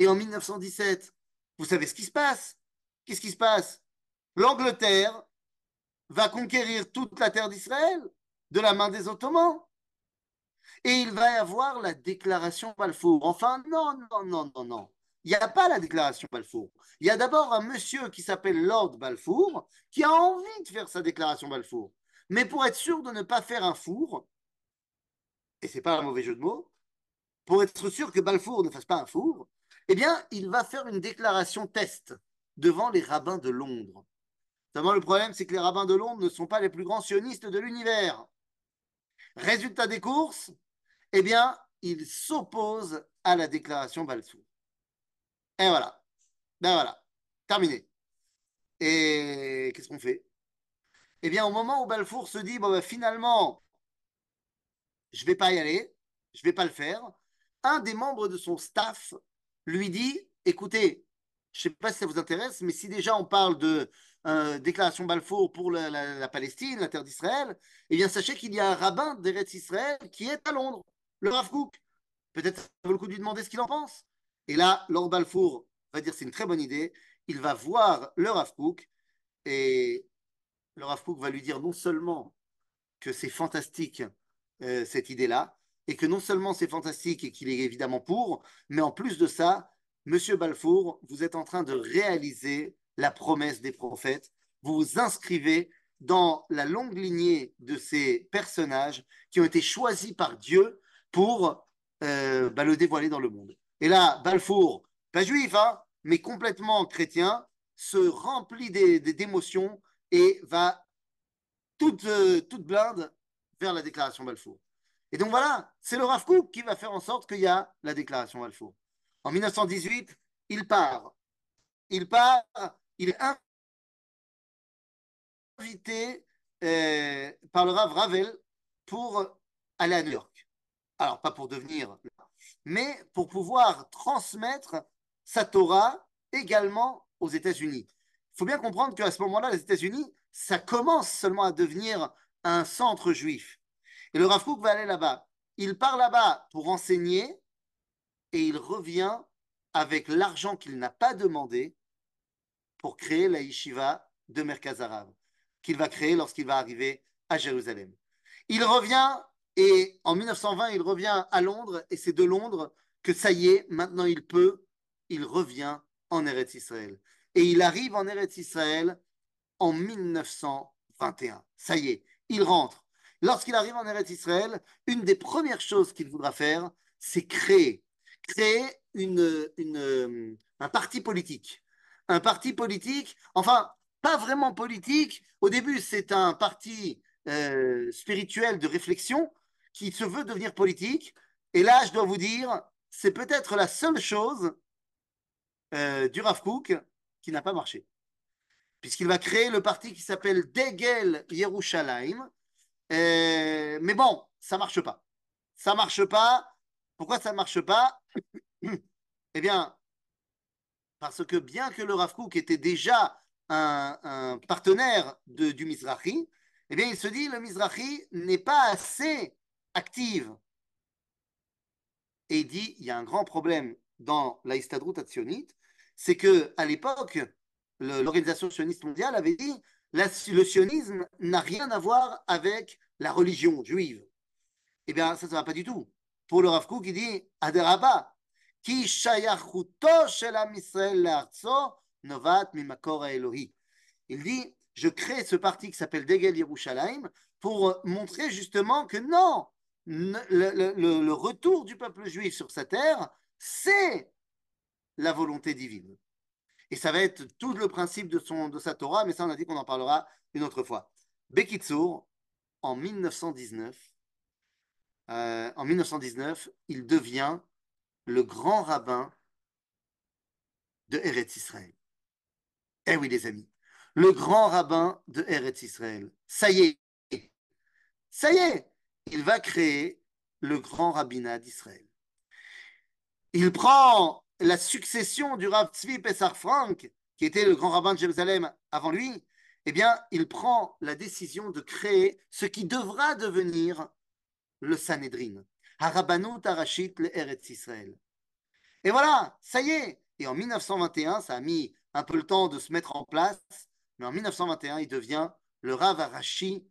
Speaker 1: Et en 1917, vous savez ce qui se passe? Qu'est-ce qui se passe? L'Angleterre va conquérir toute la terre d'Israël de la main des Ottomans. Et il va y avoir la déclaration Balfour. Enfin, non, non, non, non, non. Il n'y a pas la déclaration Balfour. Il y a d'abord un monsieur qui s'appelle Lord Balfour qui a envie de faire sa déclaration Balfour. Mais pour être sûr de ne pas faire un four, et c'est pas un mauvais jeu de mots, pour être sûr que Balfour ne fasse pas un four, eh bien, il va faire une déclaration test devant les rabbins de Londres. Seulement, le problème, c'est que les rabbins de Londres ne sont pas les plus grands sionistes de l'univers. Résultat des courses, eh bien, ils s'opposent à la déclaration Balfour. Et voilà. Ben voilà. Terminé. Et qu'est-ce qu'on fait? Eh bien, au moment où Balfour se dit, bon, ben, finalement, je ne vais pas y aller, je ne vais pas le faire, un des membres de son staff lui dit, écoutez, je ne sais pas si ça vous intéresse, mais si déjà on parle de euh, déclaration Balfour pour la, Palestine, la terre d'Israël, eh bien sachez qu'il y a un rabbin d'Eretz Israël qui est à Londres, le Rav. Peut-être ça vaut le coup de lui demander ce qu'il en pense. Et là, Lord Balfour va dire c'est une très bonne idée. Il va voir le Rav et le Rav va lui dire non seulement que c'est fantastique euh, cette idée-là, et que non seulement c'est fantastique et qu'il est évidemment pour, mais en plus de ça, Monsieur Balfour, vous êtes en train de réaliser la promesse des prophètes. Vous vous inscrivez dans la longue lignée de ces personnages qui ont été choisis par Dieu pour euh, bah, le dévoiler dans le monde. Et là, Balfour, pas juif, hein, mais complètement chrétien, se remplit d'émotions et va toute, euh, toute blinde vers la déclaration Balfour. Et donc voilà, c'est le Rav qui va faire en sorte qu'il y a la déclaration Balfour. En 1918, il part. Il part, il est invité euh, par le Rav Ravel pour aller à. Alors, pas pour devenir, mais pour pouvoir transmettre sa Torah également aux États-Unis. Il faut bien comprendre qu'à ce moment-là, les États-Unis, ça commence seulement à devenir un centre juif. Et le Rav va aller là-bas. Il part là-bas pour enseigner et il revient avec l'argent qu'il n'a pas demandé pour créer la yeshiva de Merkaz Arabe, qu'il va créer lorsqu'il va arriver à Jérusalem. Il revient et en 1920, il revient à Londres et c'est de Londres que ça y est, maintenant il peut, il revient en Eretz Israël. Et il arrive en Eretz Israël en 1921. Ça y est, il rentre. Lorsqu'il arrive en Eretz Israël, une des premières choses qu'il voudra faire, c'est créer. Créer une, un parti politique. Un parti politique, enfin, pas vraiment politique. Au début, c'est un parti euh, spirituel de réflexion qui se veut devenir politique. Et là, je dois vous dire, c'est peut-être la seule chose euh, du Rav Kook qui n'a pas marché. Puisqu'il va créer le parti qui s'appelle Degel Yerushalayim. Euh, mais bon, ça marche pas. Ça marche pas. Pourquoi ça ne marche pas *clears throat* Eh bien, parce que bien que le Rav Kook était déjà un, partenaire du Mizrahi, eh bien, il se dit le Mizrahi n'est pas assez active. Et il dit il y a un grand problème dans la Histadrut c'est que à l'époque, l'organisation sioniste mondiale avait dit le sionisme n'a rien à voir avec la religion juive. Eh bien, ça, ne va pas du tout. Pour le Rav Kook, il dit Aderaba, ki shayachuto shel Israël l'arzo novat mimakor Elohi. Il dit je crée ce parti qui s'appelle Degel Yerushalayim pour montrer justement que non, le, retour du peuple juif sur sa terre, c'est la volonté divine. Et ça va être tout le principe de, son, de sa Torah, mais ça, on a dit qu'on en parlera une autre fois. Bekitsour, en 1919, euh, en 1919, il devient le grand rabbin de Eretz Israël. Eh oui, les amis, le grand rabbin de Eretz Israël. Ça y est, ça y est, il va créer le grand rabbinat d'Israël. Il prend la succession du Rav Tzvi Pessar Frank, qui était le grand rabbin de Jérusalem avant lui, eh bien, il prend la décision de créer ce qui devra devenir le Sanhedrin, Arashit le Eretz Israël. Et voilà, ça y est. Et en 1921, ça a mis un peu le temps de se mettre en place, mais en 1921, il devient le Rav Arashi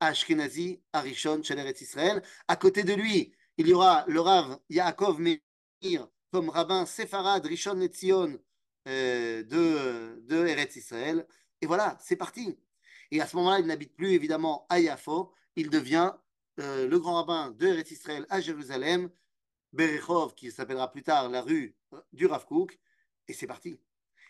Speaker 1: Ashkenazi Arishon Sheleret Israël. À côté de lui, il y aura le Rav Yaakov Meir comme rabbin séfarade Rishon Netzion euh, de, de Eretz Israël. Et voilà, c'est parti. Et à ce moment-là, il n'habite plus évidemment à Yafo, il devient euh, le grand rabbin de Eretz Israël à Jérusalem, Berechov, qui s'appellera plus tard la rue du Rav Kook, et c'est parti.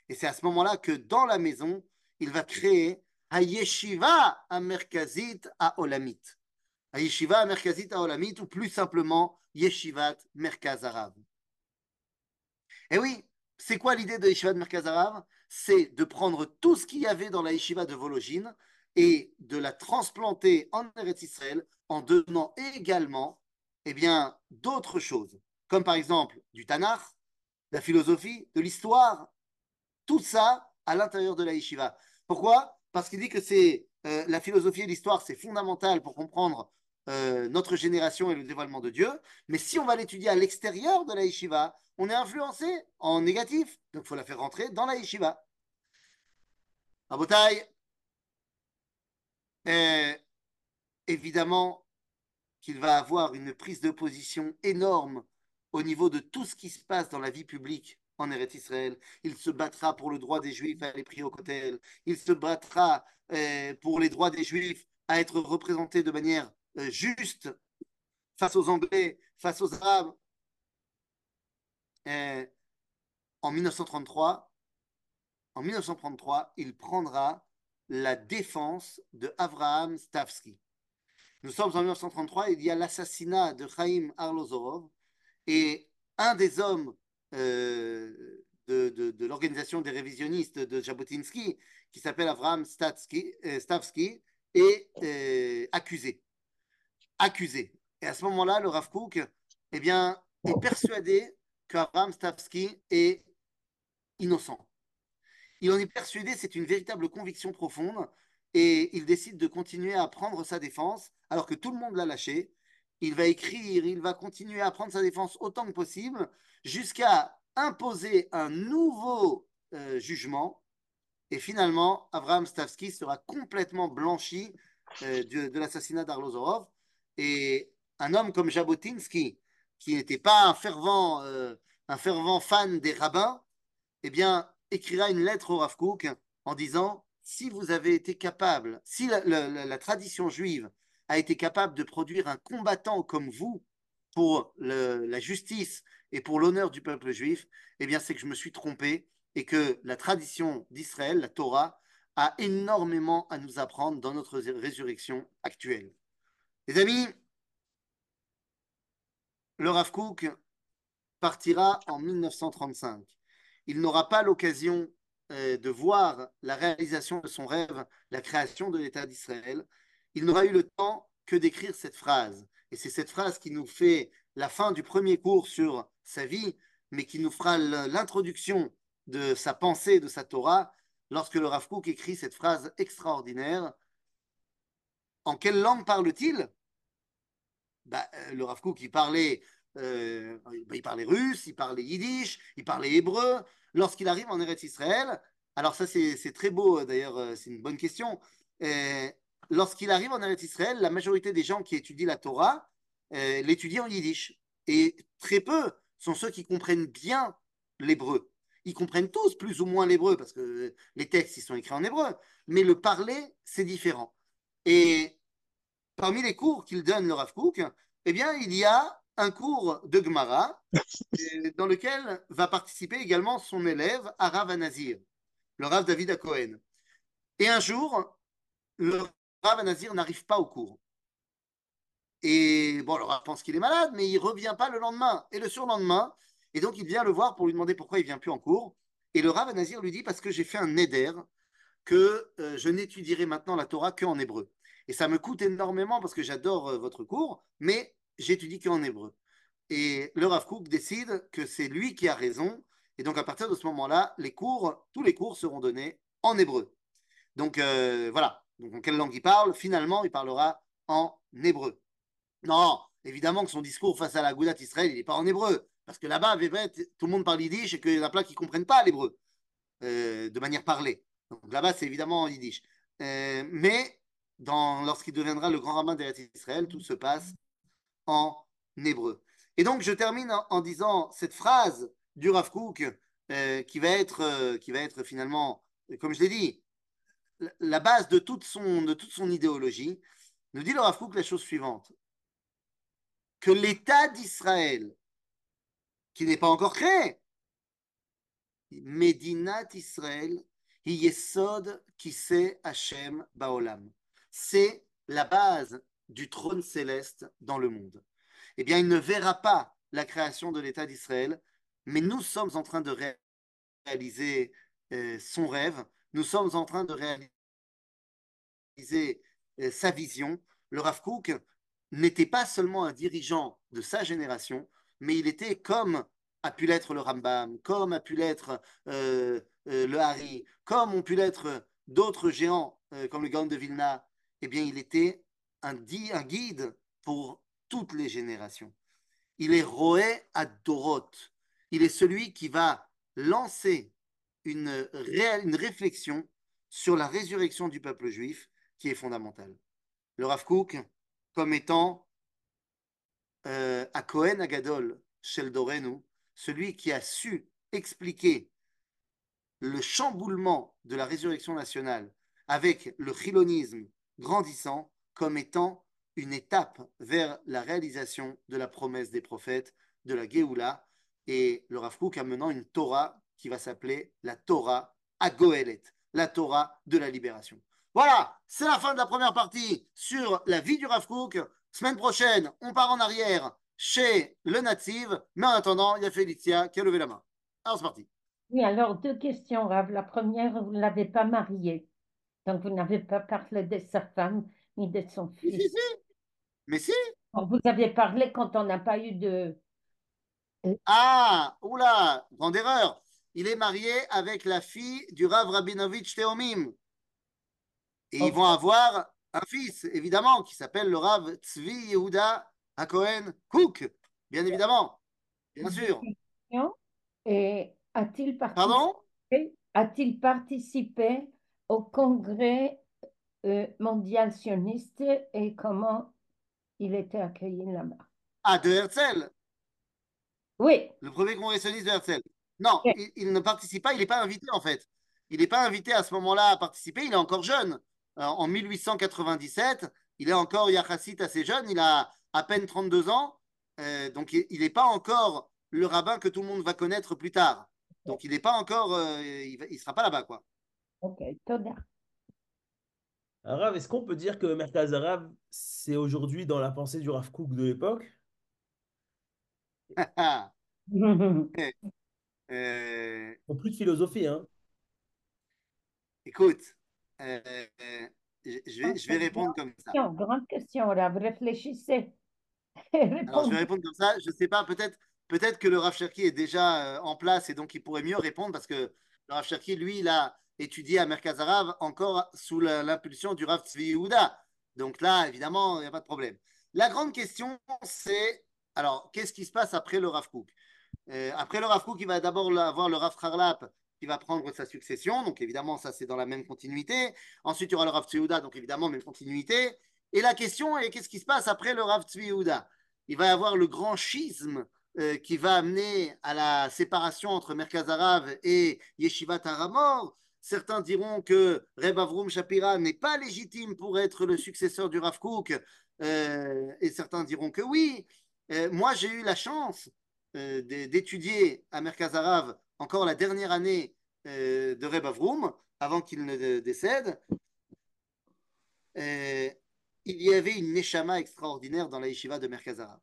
Speaker 1: Et c'est à ce moment-là que dans la maison, il va créer Hayeshiva Merkazit à Olamit. Hayeshiva Merkazit à Olamit, ou plus simplement Yeshivat Merkaz Arabe. Et oui, c'est quoi l'idée de Yeshivat Merkaz Arabe C'est de prendre tout ce qu'il y avait dans la Yeshiva de Vologine et de la transplanter en Eretz Israël en donnant également eh bien, d'autres choses, comme par exemple du Tanakh, de la philosophie, de l'histoire, tout ça à l'intérieur de la Yeshiva. Pourquoi? Parce qu'il dit que c'est euh, la philosophie et l'histoire, c'est fondamental pour comprendre euh, notre génération et le dévoilement de Dieu. Mais si on va l'étudier à l'extérieur de la yeshiva, on est influencé en négatif. Donc il faut la faire rentrer dans la yeshiva. Abotai, euh, évidemment qu'il va avoir une prise de position énorme au niveau de tout ce qui se passe dans la vie publique en Eretz Israël. Il se battra pour le droit des Juifs à aller prier au Kotel. Il se battra euh, pour les droits des Juifs à être représentés de manière euh, juste face aux Anglais, face aux Arabes. Euh, en 1933, en 1933, il prendra la défense de Avraham Stavsky. Nous sommes en 1933, il y a l'assassinat de Chaim Arlozorov et un des hommes euh, de, l'organisation des révisionnistes de Jabotinsky, qui s'appelle Avram Stavsky, euh, est euh, accusé. accusé. Et à ce moment-là, le Rav Kook eh bien, est persuadé qu'Abraham Stavsky est innocent. Il en est persuadé, c'est une véritable conviction profonde, et il décide de continuer à prendre sa défense alors que tout le monde l'a lâché. Il va écrire, il va continuer à prendre sa défense autant que possible jusqu'à imposer un nouveau euh, jugement. Et finalement, Abraham Stavsky sera complètement blanchi euh, de, l'assassinat d'Arlozorov. Et un homme comme Jabotinsky, qui n'était pas un fervent, euh, un fervent fan des rabbins, eh bien, écrira une lettre au Rav Kook en disant si vous avez été capable, si la, tradition juive a été capable de produire un combattant comme vous pour la justice et pour l'honneur du peuple juif, eh bien, c'est que je me suis trompé et que la tradition d'Israël, la Torah, a énormément à nous apprendre dans notre résurrection actuelle. Les amis, le Rav Kook partira en 1935. Il n'aura pas l'occasion euh, de voir la réalisation de son rêve, la création de l'État d'Israël. Il n'aura eu le temps que d'écrire cette phrase. Et c'est cette phrase qui nous fait la fin du premier cours sur sa vie, mais qui nous fera l'introduction de sa pensée, de sa Torah, lorsque le Rav écrit cette phrase extraordinaire. En quelle langue parle-t-il? Bah, Le Rav Kook, il parlait, euh, bah, il parlait russe, il parlait yiddish, il parlait hébreu. Lorsqu'il arrive en Eretz Israël, alors ça c'est très beau d'ailleurs, c'est une bonne question. Lorsqu'il arrive en Eretz Israël, la majorité des gens qui étudient la Torah euh, l'étudient en yiddish. Et très peu sont ceux qui comprennent bien l'hébreu. Ils comprennent tous plus ou moins l'hébreu parce que les textes ils sont écrits en hébreu, mais le parler c'est différent. Et parmi les cours qu'il donne le Rav Kook, eh bien il y a un cours de Gemara *laughs* dans lequel va participer également son élève Arav Anazir, le Rav David Cohen. Et un jour, le Rav Anazir n'arrive pas au cours. Et bon, le Rav pense qu'il est malade, mais il revient pas le lendemain et le surlendemain. Et donc, il vient le voir pour lui demander pourquoi il vient plus en cours. Et le Rav Anazir lui dit parce que j'ai fait un neder que euh, je n'étudierai maintenant la Torah qu'en hébreu. Et ça me coûte énormément parce que j'adore euh, votre cours, mais j'étudie qu'en hébreu. Et le Rav Kook décide que c'est lui qui a raison. Et donc, à partir de ce moment-là, les cours, tous les cours seront donnés en hébreu. Donc, euh, voilà. Donc, en quelle langue il parle? Finalement, il parlera en hébreu. Non, évidemment que son discours face à la Goudat Israël, il n'est pas en hébreu. Parce que là-bas, tout le monde parle yiddish et qu'il y en a plein qui ne comprennent pas l'hébreu euh, de manière parlée. Donc là-bas, c'est évidemment en yiddish. Euh, mais lorsqu'il deviendra le grand rabbin d'Israël, tout se passe en hébreu. Et donc, je termine en, disant cette phrase du Rav Kook euh, qui, va être, qui va être finalement, comme je l'ai dit, la base de toute son, de toute son idéologie, nous dit le Rav la chose suivante que l'État d'Israël, qui n'est pas encore créé, Medinat Israël, Yesod Hashem Baolam. C'est la base du trône céleste dans le monde. Eh bien, il ne verra pas la création de l'État d'Israël, mais nous sommes en train de réaliser euh, son rêve, nous sommes en train de réaliser euh, sa vision. Le Rav Kook n'était pas seulement un dirigeant de sa génération, mais il était comme a pu l'être le Rambam, comme a pu l'être euh, euh, le Hari, comme ont pu l'être d'autres géants comme le Gaon de Vilna, eh bien, il était un, un, guide pour toutes les générations. Il est Roé à Dorot. Il est celui qui va lancer une, réflexion sur la résurrection du peuple juif qui est fondamentale. Le Rav Kook, comme étant euh, à Cohen Agadol, Shel Dorenu, celui qui a su expliquer le chamboulement de la résurrection nationale avec le chilonisme grandissant comme étant une étape vers la réalisation de la promesse des prophètes, de la Géoula, et le Rav Kook amenant une Torah qui va s'appeler la Torah Agoelet, la Torah de la libération. Voilà, c'est la fin de la première partie sur la vie du Rav Kook. Semaine prochaine, on part en arrière chez le Native. Mais en attendant, il y a Félicia qui a levé la main. Alors, c'est parti.
Speaker 3: Oui, alors deux questions, Rav. La première, vous ne l'avez pas marié. Donc, vous n'avez pas parlé de sa femme ni de son fils.
Speaker 1: Si, si, si. Mais si.
Speaker 3: Vous avez parlé quand on n'a pas eu de...
Speaker 1: Ah, oula, grande erreur. Il est marié avec la fille du Rav Rabinovitch Teomim. Et ils vont avoir un fils, évidemment, qui s'appelle le Rav Tzvi Yehuda Hakohen Cook, bien évidemment, bien sûr.
Speaker 3: Et a-t-il participé,
Speaker 1: Pardon
Speaker 3: a-t-il participé au congrès euh, mondial sioniste et comment il était accueilli là-bas?
Speaker 1: Ah, de Herzl?
Speaker 3: Oui.
Speaker 1: Le premier congrès sioniste de Herzl. Non, il, il, ne participe pas, il n'est pas invité en fait. Il n'est pas invité à ce moment-là à participer, il est encore jeune. En 1897, il est encore Yachassit assez jeune, il a à peine 32 ans, euh, donc il n'est pas encore le rabbin que tout le monde va connaître plus tard. Donc il n'est pas encore, euh, il ne sera pas là-bas quoi.
Speaker 3: Ok, Toda.
Speaker 4: Rav, est-ce qu'on peut dire que Merkaz Arabe, c'est aujourd'hui dans la pensée du Rav Kook de l'époque? *laughs* *laughs*
Speaker 1: euh,
Speaker 4: En plus de philosophie, hein
Speaker 1: Écoute, euh, je, vais, je vais répondre comme ça.
Speaker 3: Grande question, Rav, réfléchissez. *laughs*
Speaker 1: Alors je vais répondre comme ça, je ne sais pas, peut-être peut-être que le Rav Cherki est déjà en place et donc il pourrait mieux répondre parce que le Rav Cherki, lui, il a étudié à Merkaz Arav encore sous l'impulsion du Rav Tzvi Yehuda. Donc là, évidemment, il n'y a pas de problème. La grande question, c'est alors, qu'est-ce qui se passe après le Rav Kook? Après le Rav Kook, il va d'abord avoir le Rav Harlap qui va prendre sa succession. Donc évidemment, ça, c'est dans la même continuité. Ensuite, il y aura le Rav Tzvi Yehuda, donc évidemment, même continuité. Et la question est, qu'est-ce qui se passe après le Rav Tzvi Yehuda Il va y avoir le grand schisme euh, qui va amener à la séparation entre Merkaz Arav et Yeshivat Haramor. Certains diront que Reb Avrum Shapira n'est pas légitime pour être le successeur du Rav Kook, euh, et certains diront que oui. Euh, moi, j'ai eu la chance d'étudier à Merkaz Arav encore la dernière année euh, de Reb Avrum, avant qu'il ne décède. il y avait une neshama extraordinaire dans la yeshiva de Merkaz Arav.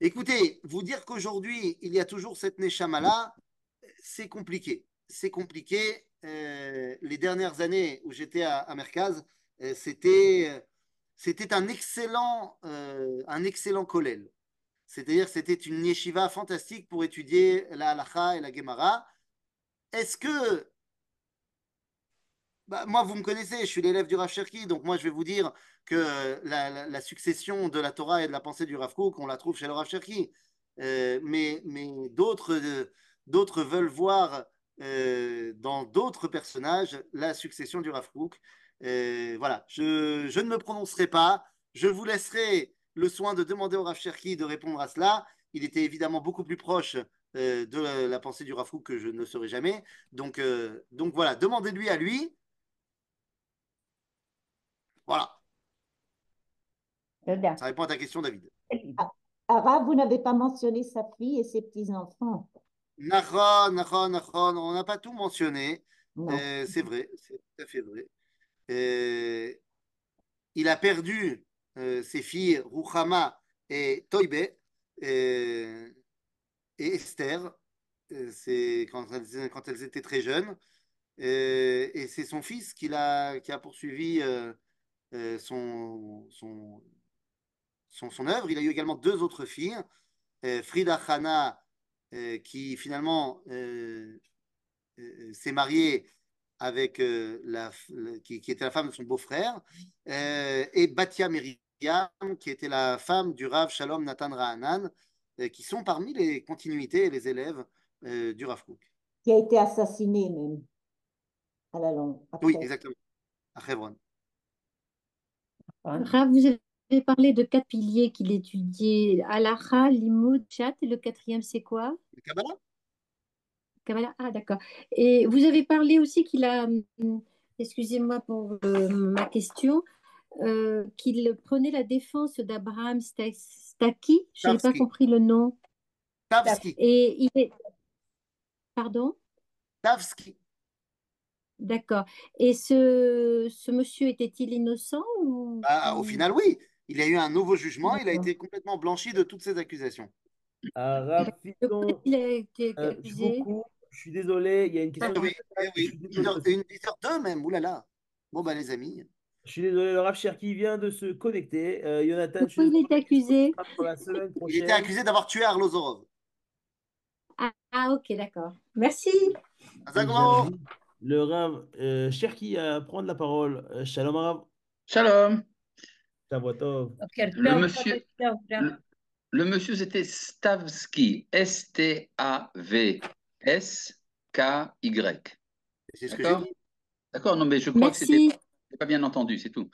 Speaker 1: Écoutez, vous dire qu'aujourd'hui, il y a toujours cette neshama-là, c'est compliqué. C'est compliqué. Euh, les dernières années où j'étais à, Merkaz, euh, c'était c'était un excellent euh, un excellent. C'est-à-dire c'était une yeshiva fantastique pour étudier la halacha et la gemara. Est-ce que bah, moi, vous me connaissez, je suis l'élève du Rav Cherki, donc moi, je vais vous dire que la, succession de la Torah et de la pensée du Rav Kook, on la trouve chez le Rav Cherki. Euh, mais mais d'autres, d'autres veulent voir euh, dans d'autres personnages la succession du Rav Kook. Euh, voilà, je, je, ne me prononcerai pas. Je vous laisserai le soin de demander au Rav Cherki de répondre à cela. Il était évidemment beaucoup plus proche euh, de la, la, pensée du Kook que je ne serai jamais. Donc, euh, donc voilà, demandez-lui à lui. Voilà. Ça répond à ta question, David.
Speaker 5: Ara, vous n'avez pas mentionné sa fille et ses petits-enfants.
Speaker 1: Nachon, Nachon, Nachon, on n'a pas tout mentionné. Euh, c'est vrai, c'est tout à fait vrai. Il a perdu ses filles Ruchama et Toibe et Esther. C'est quand elles, étaient très jeunes. et c'est son fils qui a, qui a poursuivi son, son, son, œuvre. Il a eu également deux autres filles, Frida euh, qui finalement euh, euh, s'est mariée avec la, qui, qui, était la femme de son beau-frère, et Batia Miriam, qui était la femme du Rav Shalom Nathan Rahanan, qui sont parmi les continuités et les élèves du Rav Kook.
Speaker 5: Qui a été assassiné même, à la longue.
Speaker 1: Après. Oui, exactement, à Hebron.
Speaker 6: Rav, vous avez parlé de quatre piliers qu'il étudiait, Alaha, Limoud, Chat, et le quatrième, c'est quoi?
Speaker 1: Le Kabbalah.
Speaker 6: Kabbalah, ah d'accord. Et vous avez parlé aussi qu'il a, excusez-moi pour euh, ma question, euh, qu'il prenait la défense d'Abraham Staki, je n'ai pas compris le nom.
Speaker 1: Tavski.
Speaker 6: Et il est... Pardon?
Speaker 1: Tavski.
Speaker 6: D'accord. Et ce, ce monsieur était-il innocent ou...
Speaker 1: Ah, au final, oui. Il a eu un nouveau jugement. Il a été complètement blanchi de toutes ces accusations.
Speaker 4: Euh, Rapidon,
Speaker 6: il a été
Speaker 4: euh,
Speaker 6: accusé.
Speaker 4: je suis désolé, il y a une question.
Speaker 1: Ah, oui, oui. Une, heure, une heure deux même, oulala. Bon, bah, les amis.
Speaker 4: Je suis désolé, le Rav Cherki vient de se connecter. Euh, Jonathan, je
Speaker 6: Pourquoi
Speaker 4: suis
Speaker 6: il est accusé
Speaker 4: pour la semaine
Speaker 1: Il était accusé d'avoir tué Arlozorov.
Speaker 6: ah, ah, ok, d'accord. Merci.
Speaker 4: Le Rav euh, Cherki à prendre la parole. Euh, Shalom Rav.
Speaker 7: Shalom.
Speaker 4: Shavuotov.
Speaker 7: Le monsieur, le, le monsieur c'était Stavsky. S-T-A-V-S-K-Y.
Speaker 1: C'est ce que j'ai
Speaker 7: D'accord
Speaker 1: dit.
Speaker 7: D'accord, non, mais je crois que c'était pas bien entendu, c'est tout.